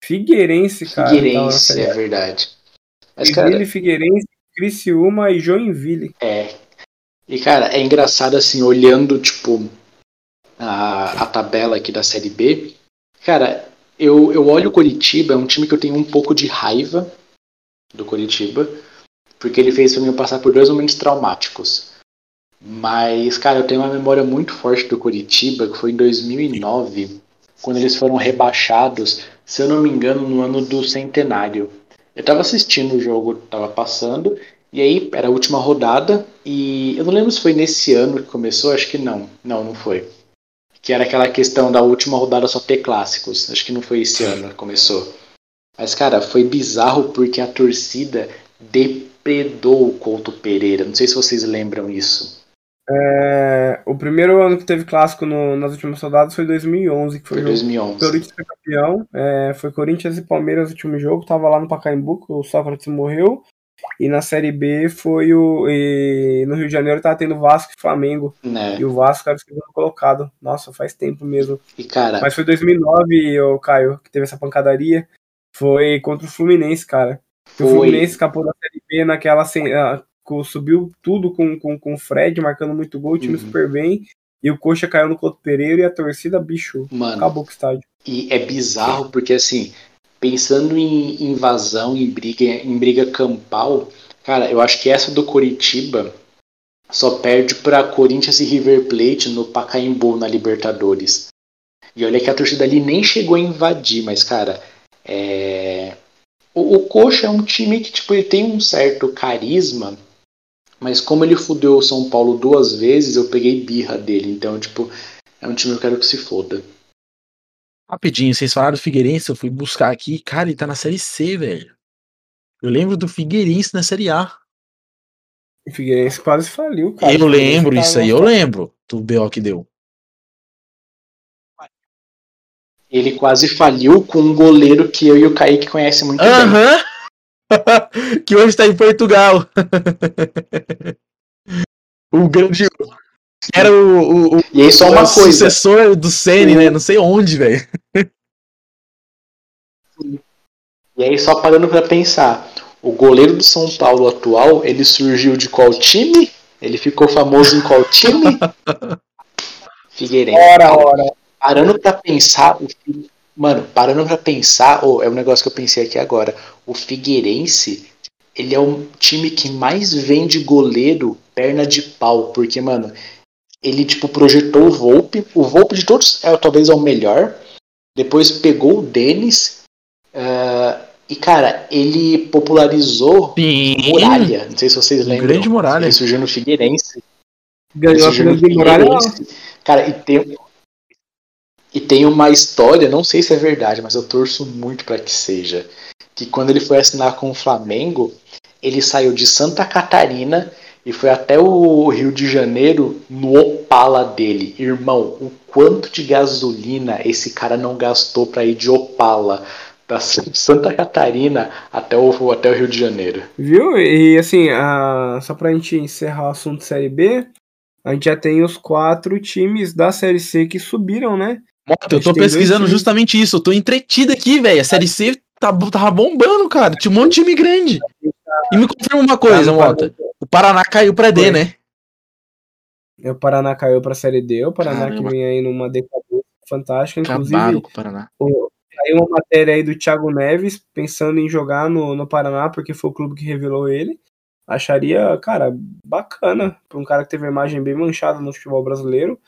Speaker 2: Figueirense, cara.
Speaker 3: Figueirense, é verdade. Mas,
Speaker 2: Joinville,
Speaker 3: cara,
Speaker 2: Figueirense, Criciúma e Joinville.
Speaker 3: é. E, cara, é engraçado, assim, olhando, tipo, a, a tabela aqui da Série B. Cara, eu, eu olho o Coritiba, é um time que eu tenho um pouco de raiva do Coritiba, porque ele fez pra mim passar por dois momentos traumáticos. Mas, cara, eu tenho uma memória muito forte do Coritiba, que foi em 2009, quando eles foram rebaixados, se eu não me engano, no ano do centenário. Eu tava assistindo o jogo, tava passando, e aí era a última rodada, e eu não lembro se foi nesse ano que começou, acho que não. Não, não foi. Que era aquela questão da última rodada só ter clássicos. Acho que não foi esse ano que começou. Mas, cara, foi bizarro porque a torcida depredou o Couto Pereira. Não sei se vocês lembram isso.
Speaker 2: É, o primeiro ano que teve clássico no- nas últimas rodadas foi 2011, que foi,
Speaker 3: Foi
Speaker 2: o jogo
Speaker 3: 2011.
Speaker 2: O Corinthians foi campeão, é, foi Corinthians e Palmeiras no último jogo, tava lá no Pacaembu, que o Sócrates morreu, e na Série B foi o. no Rio de Janeiro tava tendo Vasco e Flamengo,
Speaker 3: Né?
Speaker 2: e o Vasco era o segundo colocado. Nossa, faz tempo mesmo.
Speaker 3: E, cara,
Speaker 2: Mas foi 2009, o Caio, que teve essa pancadaria, foi contra o Fluminense, cara. E O
Speaker 3: Foi.
Speaker 2: Fluminense escapou da Série B naquela. Subiu tudo com, com, com o Fred, marcando muito gol, o time
Speaker 3: Uhum.
Speaker 2: super bem. E o Coxa caiu no Couto Pereira e a torcida, bicho,
Speaker 3: mano,
Speaker 2: acabou com o estádio.
Speaker 3: E é bizarro porque, assim, pensando em invasão, em briga, em briga campal, cara, eu acho que essa do Coritiba só perde pra Corinthians e River Plate no Pacaembu, na Libertadores. E olha que a torcida ali nem chegou a invadir, mas, cara, é... O, o Coxa é um time que, tipo, ele tem um certo carisma, mas como ele fudeu o São Paulo duas vezes, eu peguei birra dele. Então, tipo, é um time que eu quero que se foda.
Speaker 1: Rapidinho, vocês falaram do Figueirense, eu fui buscar aqui, cara, ele tá na série C, velho. Eu lembro do Figueirense na série A.
Speaker 2: O Figueirense quase faliu, cara.
Speaker 1: eu lembro
Speaker 2: tá
Speaker 1: isso aí, eu lembro do BO que deu.
Speaker 3: Ele quase faliu com um goleiro que eu e o Kaique conhecem muito bem.
Speaker 1: Aham! que hoje tá em Portugal. o grande. Era o, o, o,
Speaker 3: E aí só uma
Speaker 1: o
Speaker 3: coisa,
Speaker 1: sucessor do Sene, né? Não sei onde, velho.
Speaker 3: e aí só parando pra pensar, o goleiro do São Paulo atual, ele surgiu de qual time? Ele ficou famoso em qual time? Figueirense.
Speaker 2: Ora, ora.
Speaker 3: Parando pra pensar, o Fi- mano, parando pra pensar, oh, é um negócio que eu pensei aqui agora. O Figueirense, ele é o time que mais vende goleiro perna de pau, porque, mano, ele tipo projetou o Volpe, o Volpe de todos é talvez é o melhor. Depois pegou o Denis ah, e cara, ele popularizou
Speaker 1: Sim.
Speaker 3: Muralha. Não sei se vocês lembram.
Speaker 1: grande Muralha.
Speaker 3: Ele surgiu no Figueirense.
Speaker 2: Ganhou a de Muralha.
Speaker 3: Figueirense, Cara, e tem, e tem uma história, não sei se é verdade, mas eu torço muito para que seja. Que quando ele foi assinar com o Flamengo, ele saiu de Santa Catarina e foi até o Rio de Janeiro no Opala dele. Irmão, o quanto de gasolina esse cara não gastou para ir de Opala da Santa Catarina até o, até o Rio de Janeiro.
Speaker 2: Viu? E assim, a... só pra gente encerrar o assunto Série B, a gente já tem os quatro times da Série C que subiram, né?
Speaker 1: Mota, eu tô pesquisando justamente isso. Eu tô entretido aqui, velho. A série C tá, tava bombando, cara. Tinha um monte de time grande. E me confirma uma coisa,
Speaker 2: Tá no
Speaker 1: Mota. O Paraná caiu pra D, né?
Speaker 2: É, O Paraná caiu pra Série D, o Paraná
Speaker 1: Caramba.
Speaker 2: que vem aí numa decadência fantástica. Inclusive,
Speaker 1: Acabaram com o Paraná.
Speaker 2: Saiu uma matéria aí do Thiago Neves pensando em jogar no, no Paraná, porque foi o clube que revelou ele. Acharia, cara, bacana pra um cara que teve a imagem bem manchada no futebol brasileiro.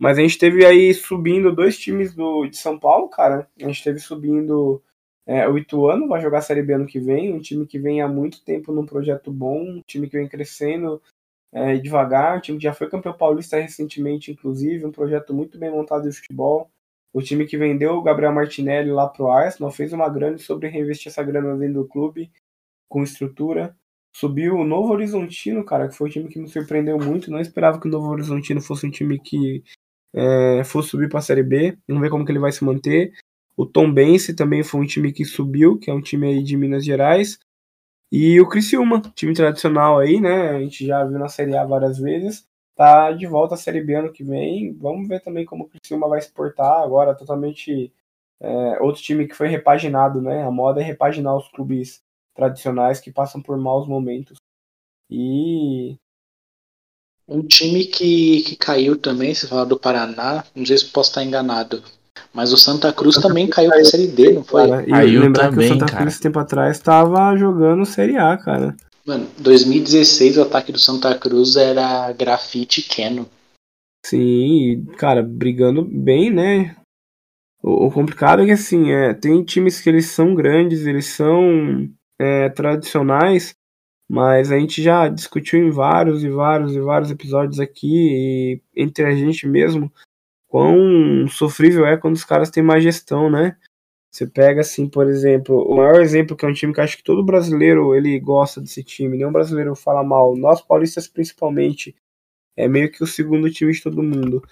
Speaker 2: Mas a gente teve aí subindo dois times do, de São Paulo, cara. A gente teve subindo é, o Ituano, vai jogar a Série B ano que vem. Um time que vem há muito tempo num projeto bom, um time que vem crescendo. é, devagar. O time que já foi campeão paulista recentemente, inclusive, um projeto muito bem montado de futebol. O time que vendeu o Gabriel Martinelli lá pro Arsenal fez uma grande sobre reinvestir essa grana dentro do clube, com estrutura. Subiu o Novo Horizontino, cara, que foi um time que me surpreendeu muito. Não esperava que o Novo Horizontino fosse um time que é, fosse subir para a Série B. Vamos ver como que ele vai se manter. O Tom Bense também foi um time que subiu, que é um time aí de Minas Gerais. E o Criciúma, time tradicional aí, né? A gente já viu na Série A várias vezes. Tá de volta à Série B ano que vem. Vamos ver também como o Criciúma vai se portar agora, totalmente é, outro time que foi repaginado, né? A moda é repaginar os clubes tradicionais que passam por maus momentos. E
Speaker 3: um time que, que caiu também, você fala do Paraná, não sei se posso estar enganado, mas o Santa Cruz Santa também Cruz caiu pra Série D, não foi?
Speaker 2: Cara, e caiu lembrar também, que o Santa cara. Cruz tempo atrás estava jogando Série A, cara.
Speaker 3: Mano, 2016 o ataque do Santa Cruz era grafite Keno.
Speaker 2: Sim, cara, brigando bem, né? O, o, complicado é que assim, é, tem times que eles são grandes, eles são é, tradicionais, mas a gente já discutiu em vários e vários e vários episódios aqui, entre a gente mesmo, quão sofrível é quando os caras têm má gestão, né? Você pega assim, por exemplo, o maior exemplo que é um time que acho que todo brasileiro ele gosta desse time, nenhum brasileiro fala mal, nós paulistas principalmente, é meio que o segundo time de todo mundo.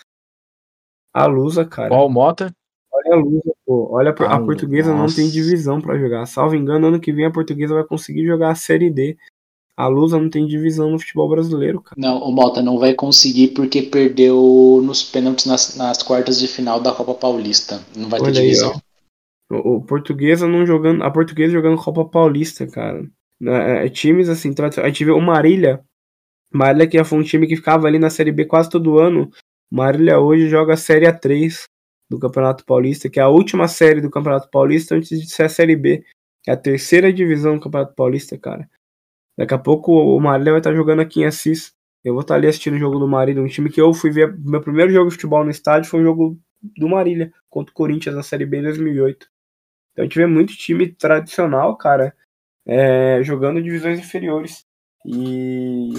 Speaker 2: A Lusa, cara.
Speaker 1: Qual Mota?
Speaker 2: Olha a Lusa, pô. Olha, a, a portuguesa nossa. não tem divisão para jogar. Salvo engano, ano que vem a portuguesa vai conseguir jogar a Série D. A Lusa não tem divisão no futebol brasileiro, cara.
Speaker 3: Não, o Mota não vai conseguir porque perdeu nos pênaltis nas, nas quartas de final da Copa Paulista. Não vai Olha ter divisão.
Speaker 2: Aí, o, o, Portuguesa não jogando. A Portuguesa jogando Copa Paulista, cara. É, é, times assim, a gente vê o Marília. Marília que foi um time que ficava ali na Série B quase todo ano. Marília hoje joga a Série A3 do Campeonato Paulista, que é a última série do Campeonato Paulista antes de ser a Série B. É a terceira divisão do Campeonato Paulista, cara. Daqui a pouco o Marília vai estar jogando aqui em Assis. Eu vou estar ali assistindo o jogo do Marília, um time que eu fui ver. Meu primeiro jogo de futebol no estádio foi o jogo do Marília contra o Corinthians na Série B em 2008. Então a gente vê muito time tradicional, cara, é, jogando divisões inferiores. E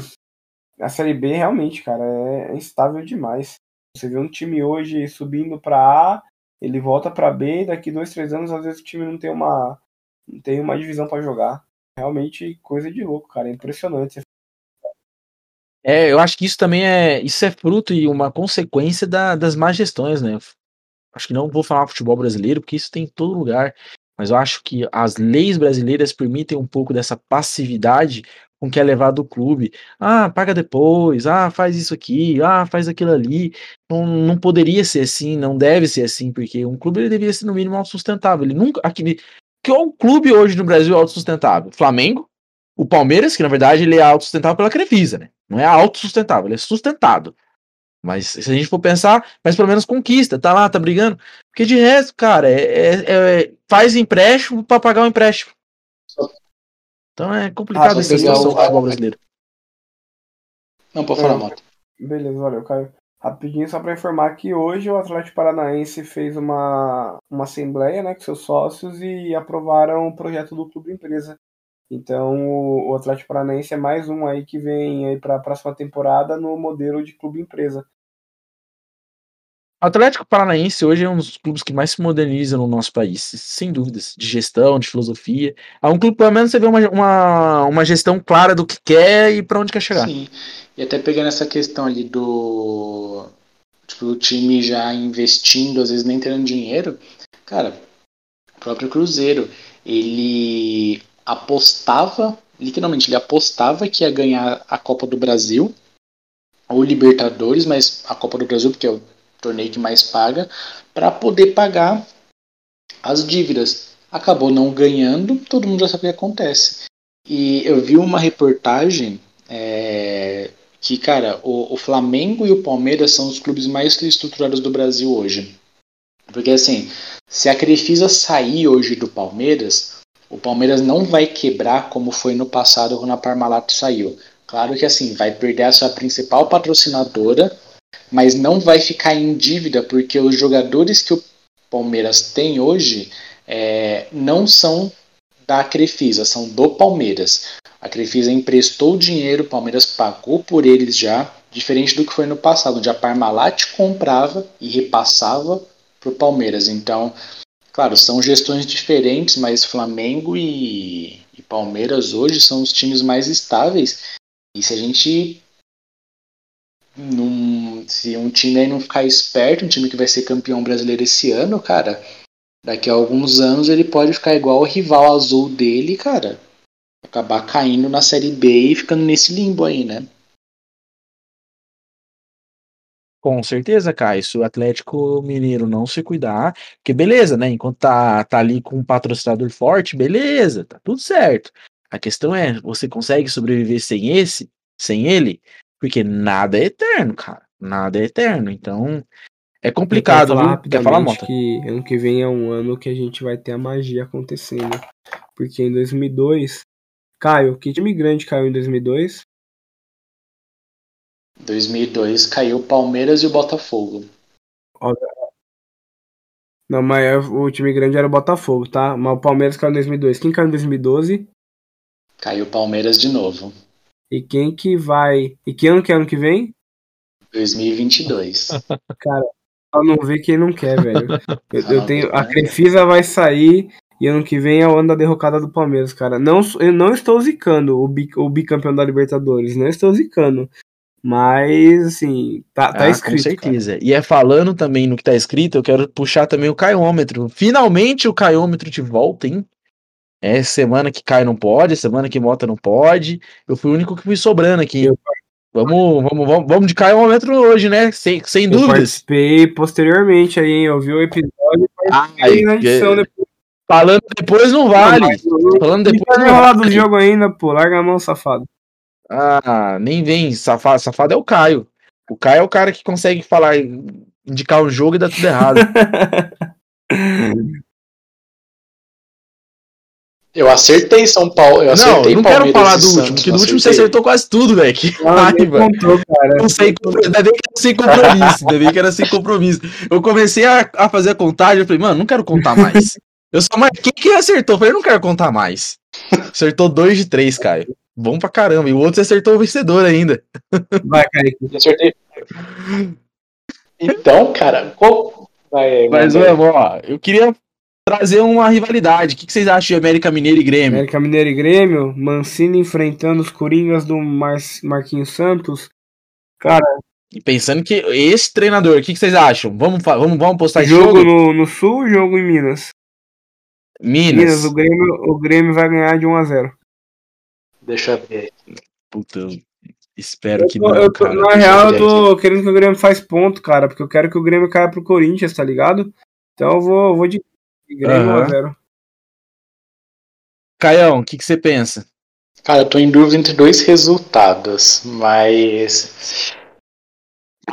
Speaker 2: a Série B realmente, cara, é, é instável demais. Você vê um time hoje subindo para A, ele volta para B, e daqui dois, três anos, às vezes o time não tem uma, não tem uma divisão para jogar realmente coisa de louco, cara. É impressionante.
Speaker 1: É, eu acho que isso também é. Isso é fruto e uma consequência da, das más gestões, né? Acho que não vou falar futebol brasileiro, porque isso tem em todo lugar. Mas eu acho que as leis brasileiras permitem um pouco dessa passividade com que é levado o clube. Ah, paga depois, ah, faz isso aqui, ah, faz aquilo ali. Não, não poderia ser assim, não deve ser assim, porque um clube ele deveria ser no mínimo autossustentável. Ele nunca. Aquele, que é um clube hoje no Brasil autossustentável? Flamengo, o Palmeiras, que na verdade ele é autossustentável pela Crefisa, né? Não é autossustentável, ele é sustentado. Mas se a gente for pensar, mas pelo menos conquista, tá lá, tá brigando. Porque de resto, cara, é, é, é faz empréstimo para pagar o empréstimo. Então é complicado ah, essa situação do futebol brasileiro.
Speaker 3: Não, pode falar, é, Moto.
Speaker 2: Beleza, valeu, Caio. Rapidinho, só para informar que hoje o Atlético Paranaense fez uma, uma assembleia né, com seus sócios e aprovaram o projeto do Clube Empresa. Então o, Atlético Paranaense é mais um aí que vem aí para a próxima temporada no modelo de Clube Empresa.
Speaker 1: Atlético Paranaense hoje é um dos clubes que mais se moderniza no nosso país, sem dúvidas, de gestão, de filosofia. É um clube, pelo menos, você vê uma, uma, uma gestão clara do que quer e para onde quer chegar.
Speaker 3: Sim. E até pegando essa questão ali do, tipo, do time já investindo, às vezes nem tendo dinheiro, cara, o próprio Cruzeiro, ele apostava, literalmente, ele apostava que ia ganhar a Copa do Brasil ou Libertadores, mas a Copa do Brasil, porque é o torneio que mais paga, para poder pagar as dívidas. Acabou não ganhando, todo mundo já sabe o que acontece. E eu vi uma reportagem é, que, cara, o, o, Flamengo e o Palmeiras são os clubes mais estruturados do Brasil hoje. Porque, assim, se a Crefisa sair hoje do Palmeiras, o Palmeiras não vai quebrar como foi no passado quando a Parmalat saiu. Claro que, assim, vai perder a sua principal patrocinadora, mas não vai ficar em dívida porque os jogadores que o Palmeiras tem hoje é, não são da Crefisa, são do Palmeiras. A Crefisa emprestou dinheiro, o Palmeiras pagou por eles já, diferente do que foi no passado, onde a Parmalat comprava e repassava para o Palmeiras. Então, claro, são gestões diferentes, mas Flamengo e, e Palmeiras hoje são os times mais estáveis. E se a gente num, se um time aí não ficar esperto, um time que vai ser campeão brasileiro esse ano, cara, daqui a alguns anos ele pode ficar igual o rival azul dele, cara. Acabar caindo na Série B e ficando nesse limbo aí, né?
Speaker 1: Com certeza, Caio. Se o Atlético Mineiro não se cuidar, que beleza, né? Enquanto tá, tá ali com um patrocinador forte, beleza, tá tudo certo. A questão é, você consegue sobreviver sem esse, sem ele? Porque nada é eterno, cara. Nada é eterno. Então, é complicado,
Speaker 2: falar
Speaker 1: viu? Quer falar, Mota?
Speaker 2: que ano que vem é um ano que a gente vai ter a magia acontecendo. Porque em 2002, Caio, que time grande caiu em 2002?
Speaker 3: 2002 caiu o Palmeiras e o Botafogo.
Speaker 2: Não, mas é- o time grande era o Botafogo, tá? Mas o Palmeiras caiu em 2002. Quem caiu em 2012?
Speaker 3: Caiu o Palmeiras de novo.
Speaker 2: E quem que vai... E que ano que é ano que vem?
Speaker 3: 2022.
Speaker 2: Cara, só não vê quem não quer, velho. Eu,
Speaker 3: Ah,
Speaker 2: eu
Speaker 3: não
Speaker 2: tenho, a? Crefisa vai sair e ano que vem é o ano da derrocada do Palmeiras, cara. Não, eu não estou zicando o, bi, o bicampeão da Libertadores, não estou zicando. Mas, assim, tá, tá
Speaker 1: Ah,
Speaker 2: escrito.
Speaker 1: com certeza. E é falando também no que tá escrito, eu quero puxar também o caiômetro. Finalmente o caiômetro de volta, hein? É semana que cai não pode, semana que Mota não pode. Eu fui o único que fui sobrando aqui.
Speaker 2: Eu-
Speaker 1: Vamos, vamos, vamos, vamos de caiômetro hoje, né? Sem, sem
Speaker 2: Eu
Speaker 1: dúvidas.
Speaker 2: participei posteriormente aí, hein? Eu vi o episódio e participei na edição depois.
Speaker 1: Falando depois não vale. Falando
Speaker 2: Não
Speaker 1: depois
Speaker 2: tá
Speaker 1: não
Speaker 2: enrolado do
Speaker 1: vale.
Speaker 2: jogo ainda, pô. Larga a mão, safado.
Speaker 1: Ah, nem vem. Safado, safado é o Caio. O Caio é o cara que consegue falar, indicar um jogo e dar tudo errado.
Speaker 3: Eu acertei São Paulo. Eu
Speaker 1: não,
Speaker 3: acertei
Speaker 1: não quero
Speaker 3: Palmeiras
Speaker 1: falar
Speaker 3: e
Speaker 1: do último,
Speaker 3: Santos,
Speaker 1: que
Speaker 3: não
Speaker 1: do último você acertou quase tudo, velho. Que
Speaker 2: Não, nem
Speaker 1: raiva.
Speaker 2: contou, cara.
Speaker 1: Não sei, ainda bem que era sem compromisso, ainda bem que era sem compromisso. Eu comecei a, a fazer a contagem, eu falei, mano, não quero contar mais. Eu só marquei quem acertou, eu falei, eu não quero contar mais. Acertou dois de três, Caio. Bom pra caramba. E o outro você acertou o vencedor ainda.
Speaker 2: Vai.
Speaker 3: Eu acertei. Então, cara, qual. Vai,
Speaker 1: Mas, vamos, ó, eu queria trazer uma rivalidade. O que, que vocês acham de América Mineiro e Grêmio?
Speaker 2: América Mineiro e Grêmio, Mancini enfrentando os Coringas do Mar Marquinhos Santos. Cara,
Speaker 1: E pensando que esse treinador, o que, que vocês acham? Vamos, vamos, vamos postar esse
Speaker 2: jogo
Speaker 1: jogo?
Speaker 2: no, no Sul, jogo em Minas.
Speaker 1: Minas.
Speaker 2: Minas, o Grêmio, o Grêmio vai ganhar de 1 a 0
Speaker 3: Deixa eu ver.
Speaker 1: Puta, espero que
Speaker 2: Eu
Speaker 1: não,
Speaker 2: eu tô-
Speaker 1: cara.
Speaker 2: Na real, eu tô querendo que o Grêmio faz ponto, cara, porque eu quero que o Grêmio caia pro Corinthians, tá ligado? Então eu vou, eu vou de de Grêmio 1 a
Speaker 1: Aham.
Speaker 2: 0
Speaker 1: Caião, o que, que você pensa?
Speaker 3: Cara, eu tô em dúvida entre dois resultados, mas.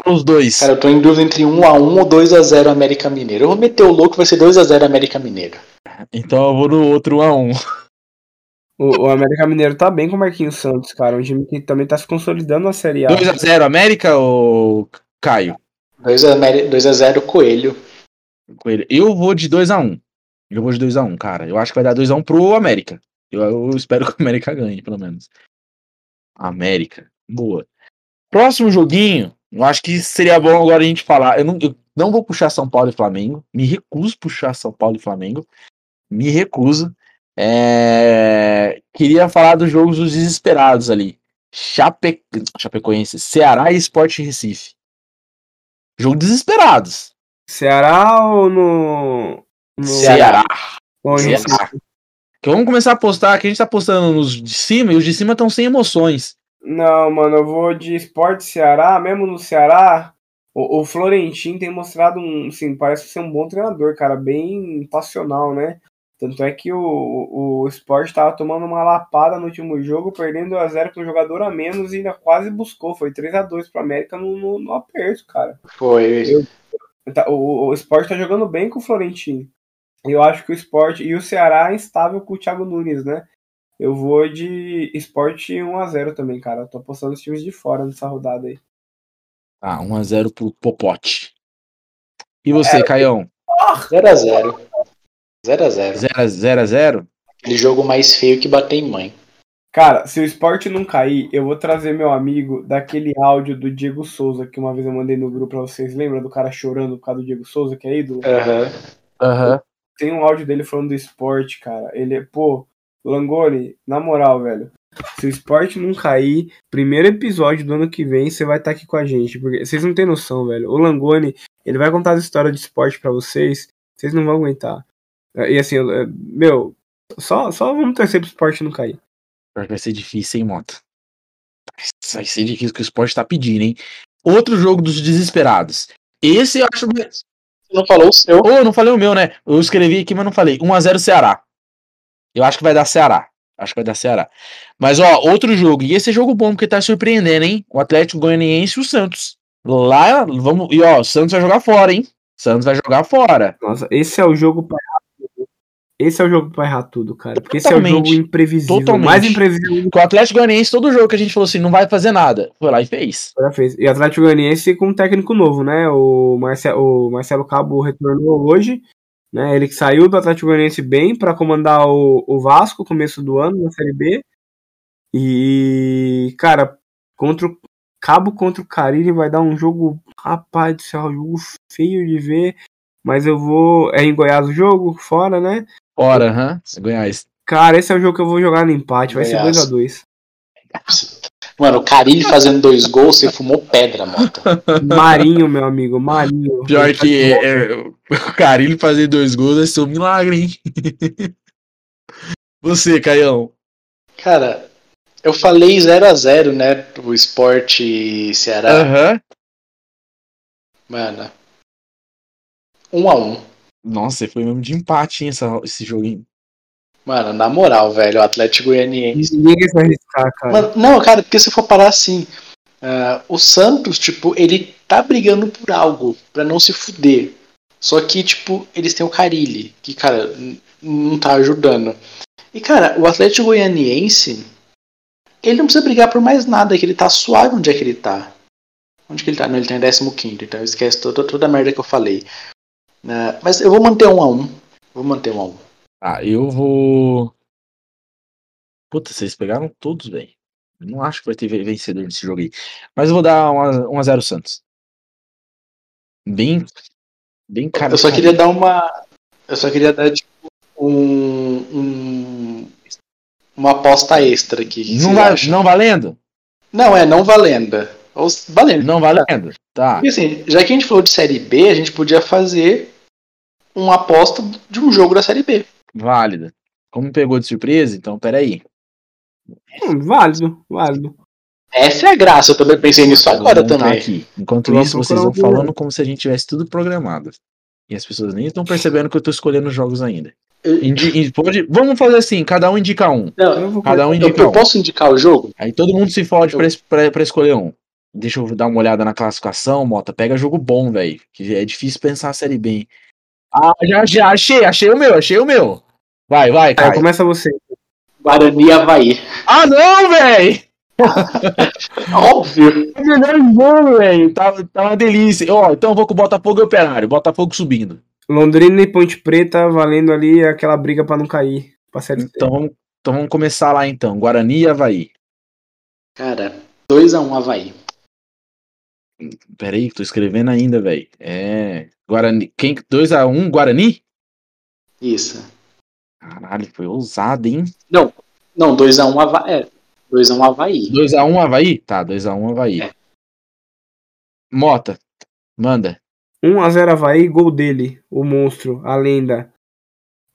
Speaker 1: Os dois.
Speaker 3: Cara, eu tô em dúvida entre 1x1 ou 2x0 América Mineiro. Eu vou meter o louco, vai ser 2x0 América Mineiro.
Speaker 1: Então eu vou no outro 1 a 1
Speaker 2: O, o América Mineiro tá bem com o Marquinhos Santos, cara. Um time que também tá se consolidando na Série A.
Speaker 1: 2x0 América ou Caio?
Speaker 3: 2x0 Coelho.
Speaker 1: Coelho. Eu vou de 2x1. Eu vou de 2x1, cara. Eu acho que vai dar 2x1 pro América. Eu, eu espero que o América ganhe, pelo menos. América. Boa. Próximo joguinho. Eu acho que seria bom agora a gente falar. Eu não, eu não vou puxar São Paulo e Flamengo. Me recuso puxar São Paulo e Flamengo. Me recuso. É, Queria falar dos jogos dos desesperados ali. Chape... Chapecoense, Ceará e Sport Recife. Jogo desesperados.
Speaker 2: Ceará ou no. No
Speaker 1: Ceará. Que vamos começar a postar, que a gente tá postando nos de cima e os de cima estão sem emoções.
Speaker 2: Não, mano, eu vou de Sport Ceará, mesmo no Ceará. O, o Florentino tem mostrado um, assim, parece ser um bom treinador, cara, bem passional, né? Tanto é que o, o, o Sport tava tomando uma lapada no último jogo, perdendo a zero com um jogador a menos e ainda quase buscou. Foi 3 a 2 pro América no, no, no aperto, cara.
Speaker 3: Foi.
Speaker 2: Tá, O, o Sport tá jogando bem com o Florentino. Eu acho que o Sport e o Ceará é instável com o Thiago Nunes, né? Eu vou de Sport 1x0 também, cara. Eu tô apostando os times de fora nessa rodada aí.
Speaker 1: Ah, 1x0 pro Popote. E você, Caião?
Speaker 3: 0x0. 0x0.
Speaker 1: 0x0?
Speaker 3: Aquele jogo mais feio que bater em mãe.
Speaker 2: Cara, se o esporte não cair, eu vou trazer meu amigo daquele áudio do Diego Souza, que uma vez eu mandei no grupo pra vocês. Lembra do cara chorando por causa do Diego Souza, que é ídolo?
Speaker 3: Aham.
Speaker 1: Aham.
Speaker 2: Tem um áudio dele falando do esporte, cara. Ele pô, Langoni, na moral, velho. Se o esporte não cair, primeiro episódio do ano que vem, você vai estar aqui com a gente. Porque vocês não têm noção, velho. O Langoni, ele vai contar as histórias de esporte pra vocês. Vocês não vão aguentar. E assim, eu- meu, só, só vamos torcer pro esporte não cair.
Speaker 1: Vai ser difícil, hein, Mota? Vai ser difícil que o esporte tá pedindo, hein? Outro jogo dos desesperados. Esse eu acho.
Speaker 3: Não falou o seu.
Speaker 1: Ô, eu não falei o meu, né? Eu escrevi aqui, mas não falei. 1x0 Ceará. Eu acho que vai dar Ceará. Acho que vai dar Ceará. Mas, ó, outro jogo. E esse é jogo bom, porque tá surpreendendo, hein? O Atlético Goianiense e o Santos. Lá, vamos. E, ó, o Santos vai jogar fora, hein? Santos vai jogar fora.
Speaker 2: Nossa, esse é o jogo tudo. Esse é o jogo pra errar tudo, cara. Porque esse é o
Speaker 1: Totalmente.
Speaker 2: jogo imprevisível.
Speaker 1: Totalmente.
Speaker 2: Mais imprevisível
Speaker 1: Porque o Atlético Goianiense, todo jogo que a gente falou assim, não vai fazer nada. Foi lá e fez.
Speaker 2: Já fez. E Atlético Goianiense com um técnico novo, né? O, Marce o Marcelo Cabo retornou hoje, né? Ele que saiu do Atlético Goianiense bem para comandar o, o Vasco começo do ano na Série B. E, cara, contra o Cabo contra o Carilli vai dar um jogo, rapaz do céu, um jogo feio de ver. Mas eu vou. É em Goiás o jogo, fora, né?
Speaker 1: Fora, aham. Goiás.
Speaker 2: Cara, esse é o jogo que eu vou jogar no empate. Vai ser
Speaker 3: Goiás.
Speaker 2: 2x2.
Speaker 3: Mano, o Carilli fazendo dois gols, você fumou pedra, Mota.
Speaker 2: Marinho, meu amigo, Marinho.
Speaker 1: Pior que é, é, o Carilho fazer dois gols vai ser um milagre, hein? Você, Caião.
Speaker 3: Cara, eu falei 0x0, né? O esporte Ceará.
Speaker 1: Aham.
Speaker 3: Mano. 1x1.
Speaker 1: Nossa, foi mesmo de empate, hein, essa, esse joguinho.
Speaker 3: Mano, na moral, velho, o Atlético Goianiense.
Speaker 2: Ninguém vai arriscar, cara.
Speaker 3: Mano, não, cara, porque se for parar assim, ah, o Santos, tipo, ele tá brigando por algo pra não se fuder. Só que, tipo, eles têm o Carilli, que, cara, não tá ajudando. E, cara, o Atlético Goianiense, ele não precisa brigar por mais nada, que ele tá suave onde é que ele tá. Onde que ele tá? Não, ele tá em 15, então esquece toda, toda a merda que eu falei. Ah, mas eu vou manter um a um. Vou manter um a um.
Speaker 1: Ah, eu vou. Puta, vocês pegaram todos, velho. Não acho que vai ter ve- vencedor nesse jogo aí. Mas eu vou dar 1x0 Santos. Bem. Bem cara.
Speaker 3: Eu só queria dar uma. Eu só queria dar, tipo, um. um- uma aposta extra aqui.
Speaker 1: Não,
Speaker 3: acham?
Speaker 1: não valendo?
Speaker 3: Não, é não valendo. Ou valendo.
Speaker 1: Não valendo? Tá.
Speaker 3: Porque assim, já que a gente falou de Série B, a gente podia fazer uma aposta de um jogo da Série B.
Speaker 1: Válida. Como pegou de surpresa, então peraí.
Speaker 2: Hum, válido, válido.
Speaker 3: Essa é a graça, eu também pensei nisso agora
Speaker 1: Vamos tá
Speaker 3: também.
Speaker 1: aqui. Enquanto
Speaker 2: Vamos
Speaker 1: isso, vocês vão falando como se a gente tivesse tudo programado. E as pessoas nem estão percebendo que eu tô escolhendo os jogos ainda.
Speaker 3: Eu-
Speaker 1: Indi- in- pode- vamos fazer assim, cada um indica um.
Speaker 3: Não,
Speaker 2: Eu
Speaker 1: Cada um
Speaker 3: eu,
Speaker 1: indica
Speaker 3: eu
Speaker 1: um.
Speaker 3: posso indicar o jogo?
Speaker 1: Aí todo mundo se fode
Speaker 3: Eu-
Speaker 1: pra, es- pra, pra escolher um. Deixa eu dar uma olhada na classificação, Mota. Pega jogo bom, velho. Que é difícil pensar a série B. Ah, já, já achei, achei o meu, achei o meu. Vai, vai, cara.
Speaker 2: começa você.
Speaker 3: Guarani e Havaí.
Speaker 1: Ah, não, velho!
Speaker 3: Óbvio.
Speaker 1: É o melhor jogo, velho. Tá, tá uma delícia. Ó, então eu vou com o Botafogo e Operário. Botafogo subindo.
Speaker 2: Londrina e Ponte Preta valendo ali aquela briga pra não cair. Pra.
Speaker 1: Então vamos, então vamos começar lá então. Guarani e Havaí.
Speaker 3: Cara, 2x1 Havaí.
Speaker 1: Pera aí, tô escrevendo ainda, velho. É. Guarani. Quem? 2x1 Guarani?
Speaker 3: Isso.
Speaker 1: Caralho, foi ousado, hein?
Speaker 3: Não, 2x1 Havaí. É, 2x1 Havaí.
Speaker 1: 2x1 Havaí? Tá, 2x1 Havaí.
Speaker 3: É.
Speaker 1: Mota, manda.
Speaker 2: 1x0 Havaí, gol dele, o monstro, a lenda.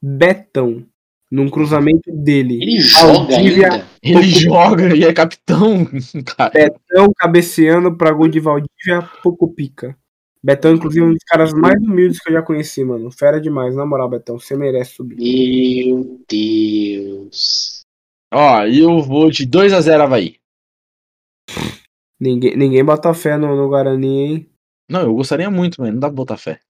Speaker 2: Betão. Num cruzamento dele.
Speaker 3: Ele joga
Speaker 2: Valdívia-
Speaker 3: ainda.
Speaker 1: Ele joga e é capitão, cara.
Speaker 2: Betão cabeceando pra gol de Valdívia, pouco pica. Betão, inclusive, um dos caras mais humildes que eu já conheci, mano. Fera demais, na moral, Betão. Você merece subir.
Speaker 3: Meu Deus.
Speaker 1: Ó, e eu vou de 2x0 Havaí.
Speaker 2: Ninguém, ninguém bota fé no, no Guarani, hein?
Speaker 1: Não, eu gostaria muito, mas não dá pra botar fé.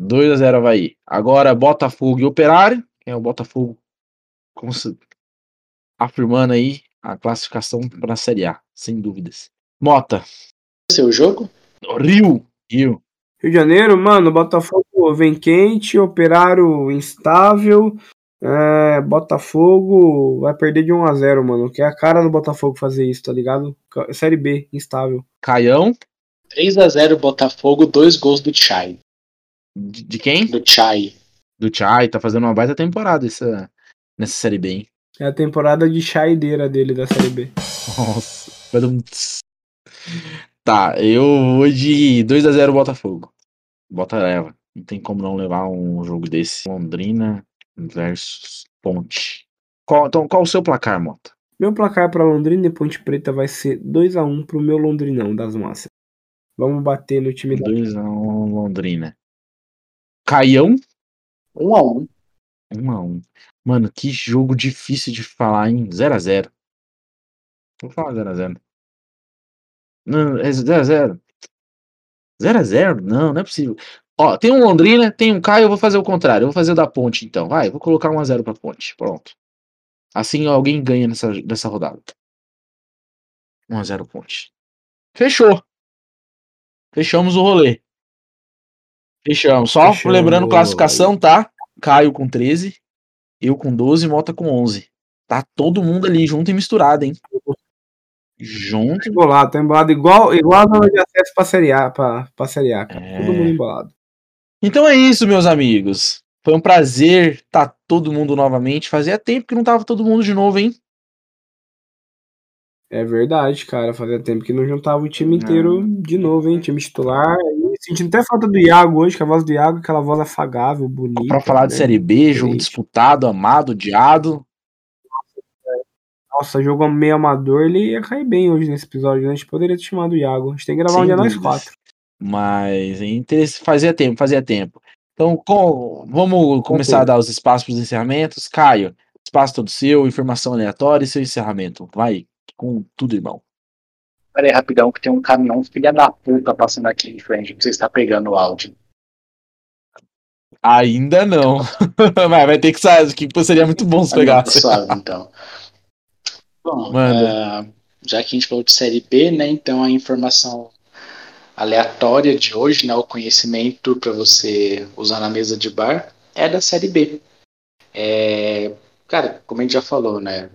Speaker 1: 2x0 Havaí. Agora Botafogo e Operário. É o Botafogo? Como se- Afirmando aí a classificação pra Série A, sem dúvidas. Mota,
Speaker 3: Seu jogo?
Speaker 1: Rio. Rio.
Speaker 2: Rio de Janeiro, mano, Botafogo vem quente, Operário instável, É, Botafogo vai perder de 1 a 0 mano. Que é a cara do Botafogo fazer isso, tá ligado? Série B, instável.
Speaker 1: Caião,
Speaker 3: 3 a 0 Botafogo, dois gols do Chai.
Speaker 1: de, de quem?
Speaker 3: Do Chai.
Speaker 1: Do Chai, tá fazendo uma baita temporada essa, nessa série B, hein?
Speaker 2: É a temporada de chaideira dele da Série B.
Speaker 1: Nossa. um. Tá, eu vou de 2x0 Botafogo. Bota leva. Não tem como não levar um jogo desse. Londrina versus Ponte. Qual, então, qual o seu placar, Mota?
Speaker 2: Meu placar pra Londrina e Ponte Preta vai ser 2 a 1 pro meu Londrinão das massas. Vamos bater no time da
Speaker 1: 2x1 Londrina. Caião,
Speaker 3: 1 a 1
Speaker 1: 1x1. Mano, que jogo difícil de falar, hein? 0x0. Vou falar 0x0. Não, é 0x0. 0x0? Não, não é possível. Ó, tem um Londrina, tem um Caio, eu vou fazer o contrário. Eu vou fazer o da Ponte, então. Vai, vou colocar 1x0 pra Ponte. Pronto. Assim alguém ganha nessa, nessa rodada. 1x0 Ponte. Fechou. Fechamos o rolê. Fechamos. Só
Speaker 2: Fechamos
Speaker 1: lembrando classificação, tá? Caio com 13, eu com 12 e Mota com 11. Tá todo mundo ali junto e misturado, hein? Junto.
Speaker 2: embolado, tá embolado igual, igual a zona de acesso pra Série A, pra, pra série A cara.
Speaker 1: É.
Speaker 2: Todo mundo embolado.
Speaker 1: Então é isso, meus amigos. Foi um prazer estar todo mundo novamente. Fazia tempo que não tava todo mundo de novo, hein?
Speaker 2: É verdade, cara. Fazia tempo que não juntava o time inteiro de novo, hein? Time titular. Sentindo até falta do Iago hoje, que a voz do Iago é aquela voz afagável, bonita.
Speaker 1: Pra falar de
Speaker 2: né?
Speaker 1: Série B, jogo disputado, amado, odiado.
Speaker 2: Nossa, jogo meio amador, ele ia cair bem hoje nesse episódio, né? A gente poderia ter chamado o Iago. A gente tem que gravar um
Speaker 1: Sem
Speaker 2: dia nós
Speaker 1: dúvidas.
Speaker 2: quatro.
Speaker 1: Mas interesse- fazia tempo, fazia tempo. Então, com- vamos começar a dar os espaços para os encerramentos. Caio, espaço todo seu, informação aleatória e seu encerramento. Vai com tudo, irmão.
Speaker 3: Pera aí, rapidão, que tem um caminhão filha da puta passando aqui em frente. Não sei se tá pegando o áudio.
Speaker 1: Ainda não. Mas vai ter que sair, que seria muito bom se pegasse.
Speaker 3: Suave, então. Bom, ah, já que a gente falou de série B, né? Então a informação aleatória de hoje, né? O conhecimento para você usar na mesa de bar é da série B. É, cara, como a gente já falou, né?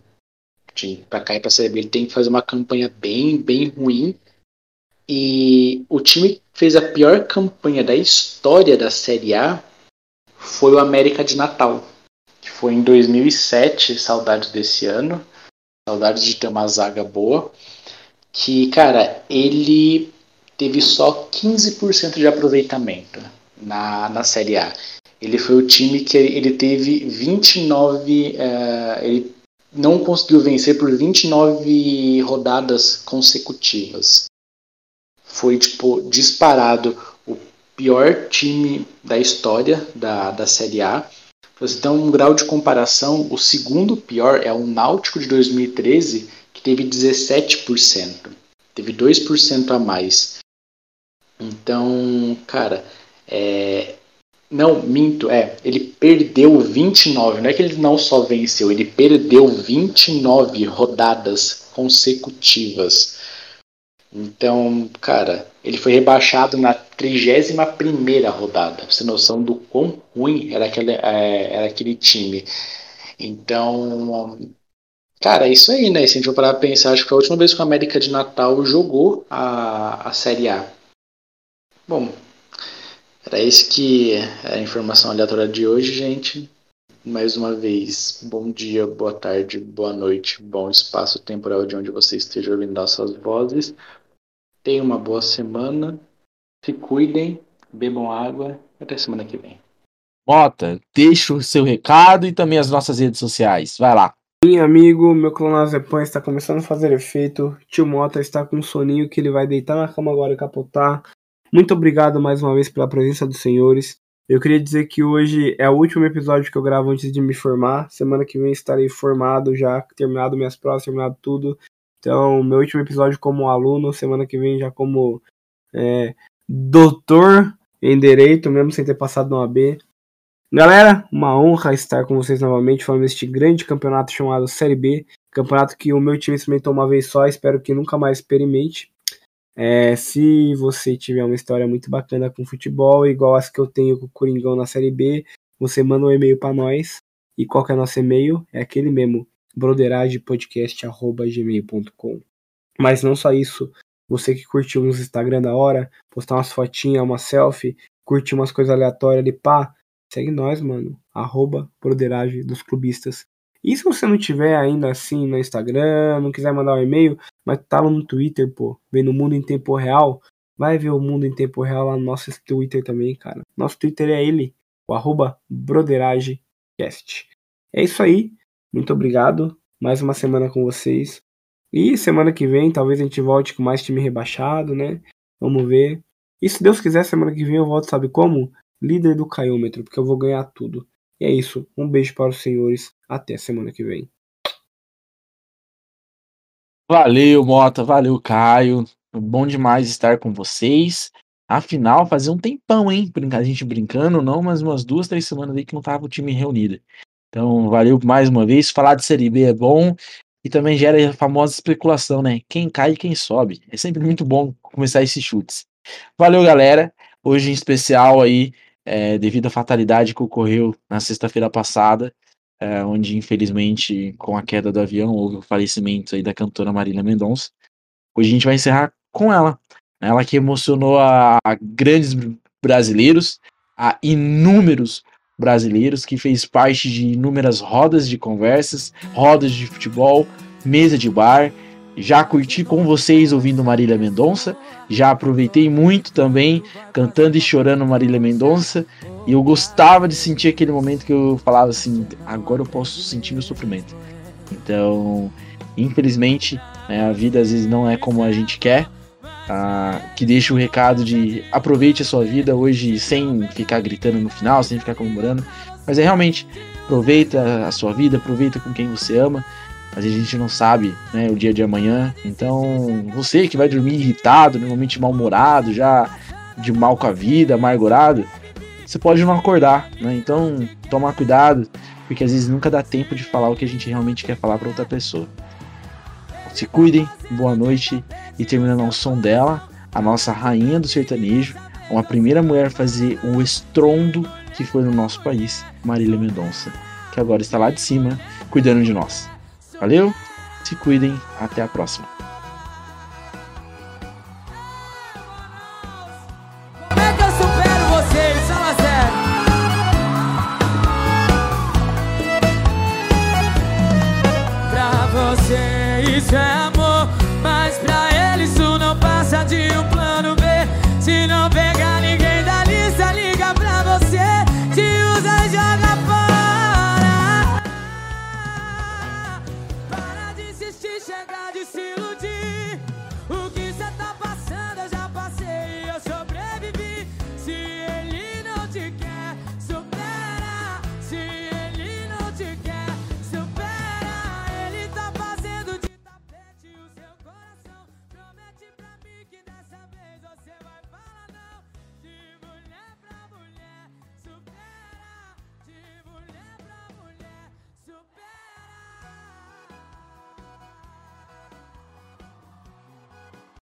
Speaker 3: Pra cair pra série B, ele tem que fazer uma campanha bem, bem ruim. E o time que fez a pior campanha da história da Série A foi o América de Natal que foi em 2007, saudades desse ano, saudades de ter uma zaga boa, que, cara, ele teve só 15% de aproveitamento na, na Série A. Ele foi o time que ele teve 29, eh, ele não conseguiu vencer por 29 rodadas consecutivas. Foi, tipo, disparado o pior time da história da, da Série A. Ter um grau de comparação, o segundo pior é o Náutico de 2013, que teve 17%. Teve 2% a mais. Então, cara, é... não, minto, é, ele perdeu 29, não é que ele não só venceu, ele perdeu 29 rodadas consecutivas. Então, cara, ele foi rebaixado na 31ª rodada. Pra você ter noção do quão ruim era aquele, é, era aquele time. Então, cara, é isso aí, né? Se a gente for parar pra pensar, acho que foi a última vez que o América de Natal jogou a, a Série A. Bom, era isso que é a informação aleatória de hoje, gente. Mais uma vez, bom dia, boa tarde, boa noite, bom espaço temporal de onde você esteja ouvindo nossas vozes. Tenha uma boa semana, se cuidem, bebam água, até semana que vem.
Speaker 1: Mota, deixa o seu recado e também as nossas redes sociais. Vai lá.
Speaker 2: Meu amigo, meu clonazepam está começando a fazer efeito. Tio Mota está com um soninho que ele vai deitar na cama agora e capotar. Muito obrigado mais uma vez pela presença dos senhores. Eu queria dizer que hoje é o último episódio que eu gravo antes de me formar. Semana que vem estarei formado já, terminado minhas provas, terminado tudo. Então, meu último episódio como aluno, semana que vem já como é, doutor em direito, mesmo sem ter passado no AB. Galera, uma honra estar com vocês novamente falando deste grande campeonato chamado Série B. Campeonato que o meu time experimentou uma vez só, espero que nunca mais experimente. É, se você tiver uma história muito bacana com futebol, igual as que eu tenho com o Coringão na Série B, você manda um e-mail para nós E qual que é nosso e-mail? É aquele mesmo, broderagepodcast.gmail.com. Mas não só isso, você que curtiu nos Instagram da hora, postar umas fotinhas, uma selfie, curtir umas coisas aleatórias ali, pá, segue nós, mano. Arroba Broderagem dos Clubistas. E se você não tiver ainda assim no Instagram, não quiser mandar um e-mail, mas tá lá no Twitter, pô, vendo o mundo em tempo real, vai ver o mundo em tempo real lá no nosso Twitter também, cara. Nosso Twitter é ele, o arroba BroderageCast. É isso aí, muito obrigado. Mais uma semana com vocês. E semana que vem, talvez a gente volte com mais time rebaixado, né? Vamos ver. E se Deus quiser, semana que vem eu volto, sabe como? Líder do caiômetro, porque eu vou ganhar tudo. E é isso. Um beijo para os senhores. Até semana que vem.
Speaker 1: Valeu, Mota. Valeu, Caio. Bom demais estar com vocês. Afinal, fazia um tempão, hein? A gente brincando, não, mas umas duas, três semanas aí que não tava o time reunido. Então, valeu mais uma vez. Falar de Série B é bom e também gera a famosa especulação, né? Quem cai e quem sobe. É sempre muito bom começar esses chutes. Valeu, galera. Hoje em especial aí, é, devido à fatalidade que ocorreu na sexta-feira passada, é, onde infelizmente com a queda do avião houve o falecimento aí da cantora Marília Mendonça. Hoje a gente vai encerrar com ela, ela que emocionou a, a grandes brasileiros, a inúmeros brasileiros, que fez parte de inúmeras rodas de conversas, rodas de futebol, mesa de bar. Já curti com vocês ouvindo Marília Mendonça, já aproveitei muito também cantando e chorando Marília Mendonça, e eu gostava de sentir aquele momento que eu falava assim: agora eu posso sentir meu sofrimento. Então, infelizmente, né, a vida às vezes não é como a gente quer, ah, que deixa o recado de aproveite a sua vida hoje sem ficar gritando no final, sem ficar comemorando, mas é realmente aproveita a sua vida, aproveita com quem você ama. Vezes a gente não sabe né, o dia de amanhã, então você que vai dormir irritado, normalmente mal-humorado, já de mal com a vida, amargurado, você pode não acordar, né? Então tomar cuidado, porque às vezes nunca dá tempo de falar o que a gente realmente quer falar para outra pessoa. Se cuidem, boa noite. E terminando ao som dela, a nossa rainha do sertanejo, uma primeira mulher a fazer o estrondo que foi no nosso país, Marília Mendonça, que agora está lá de cima cuidando de nós. Valeu? Se cuidem, até a próxima.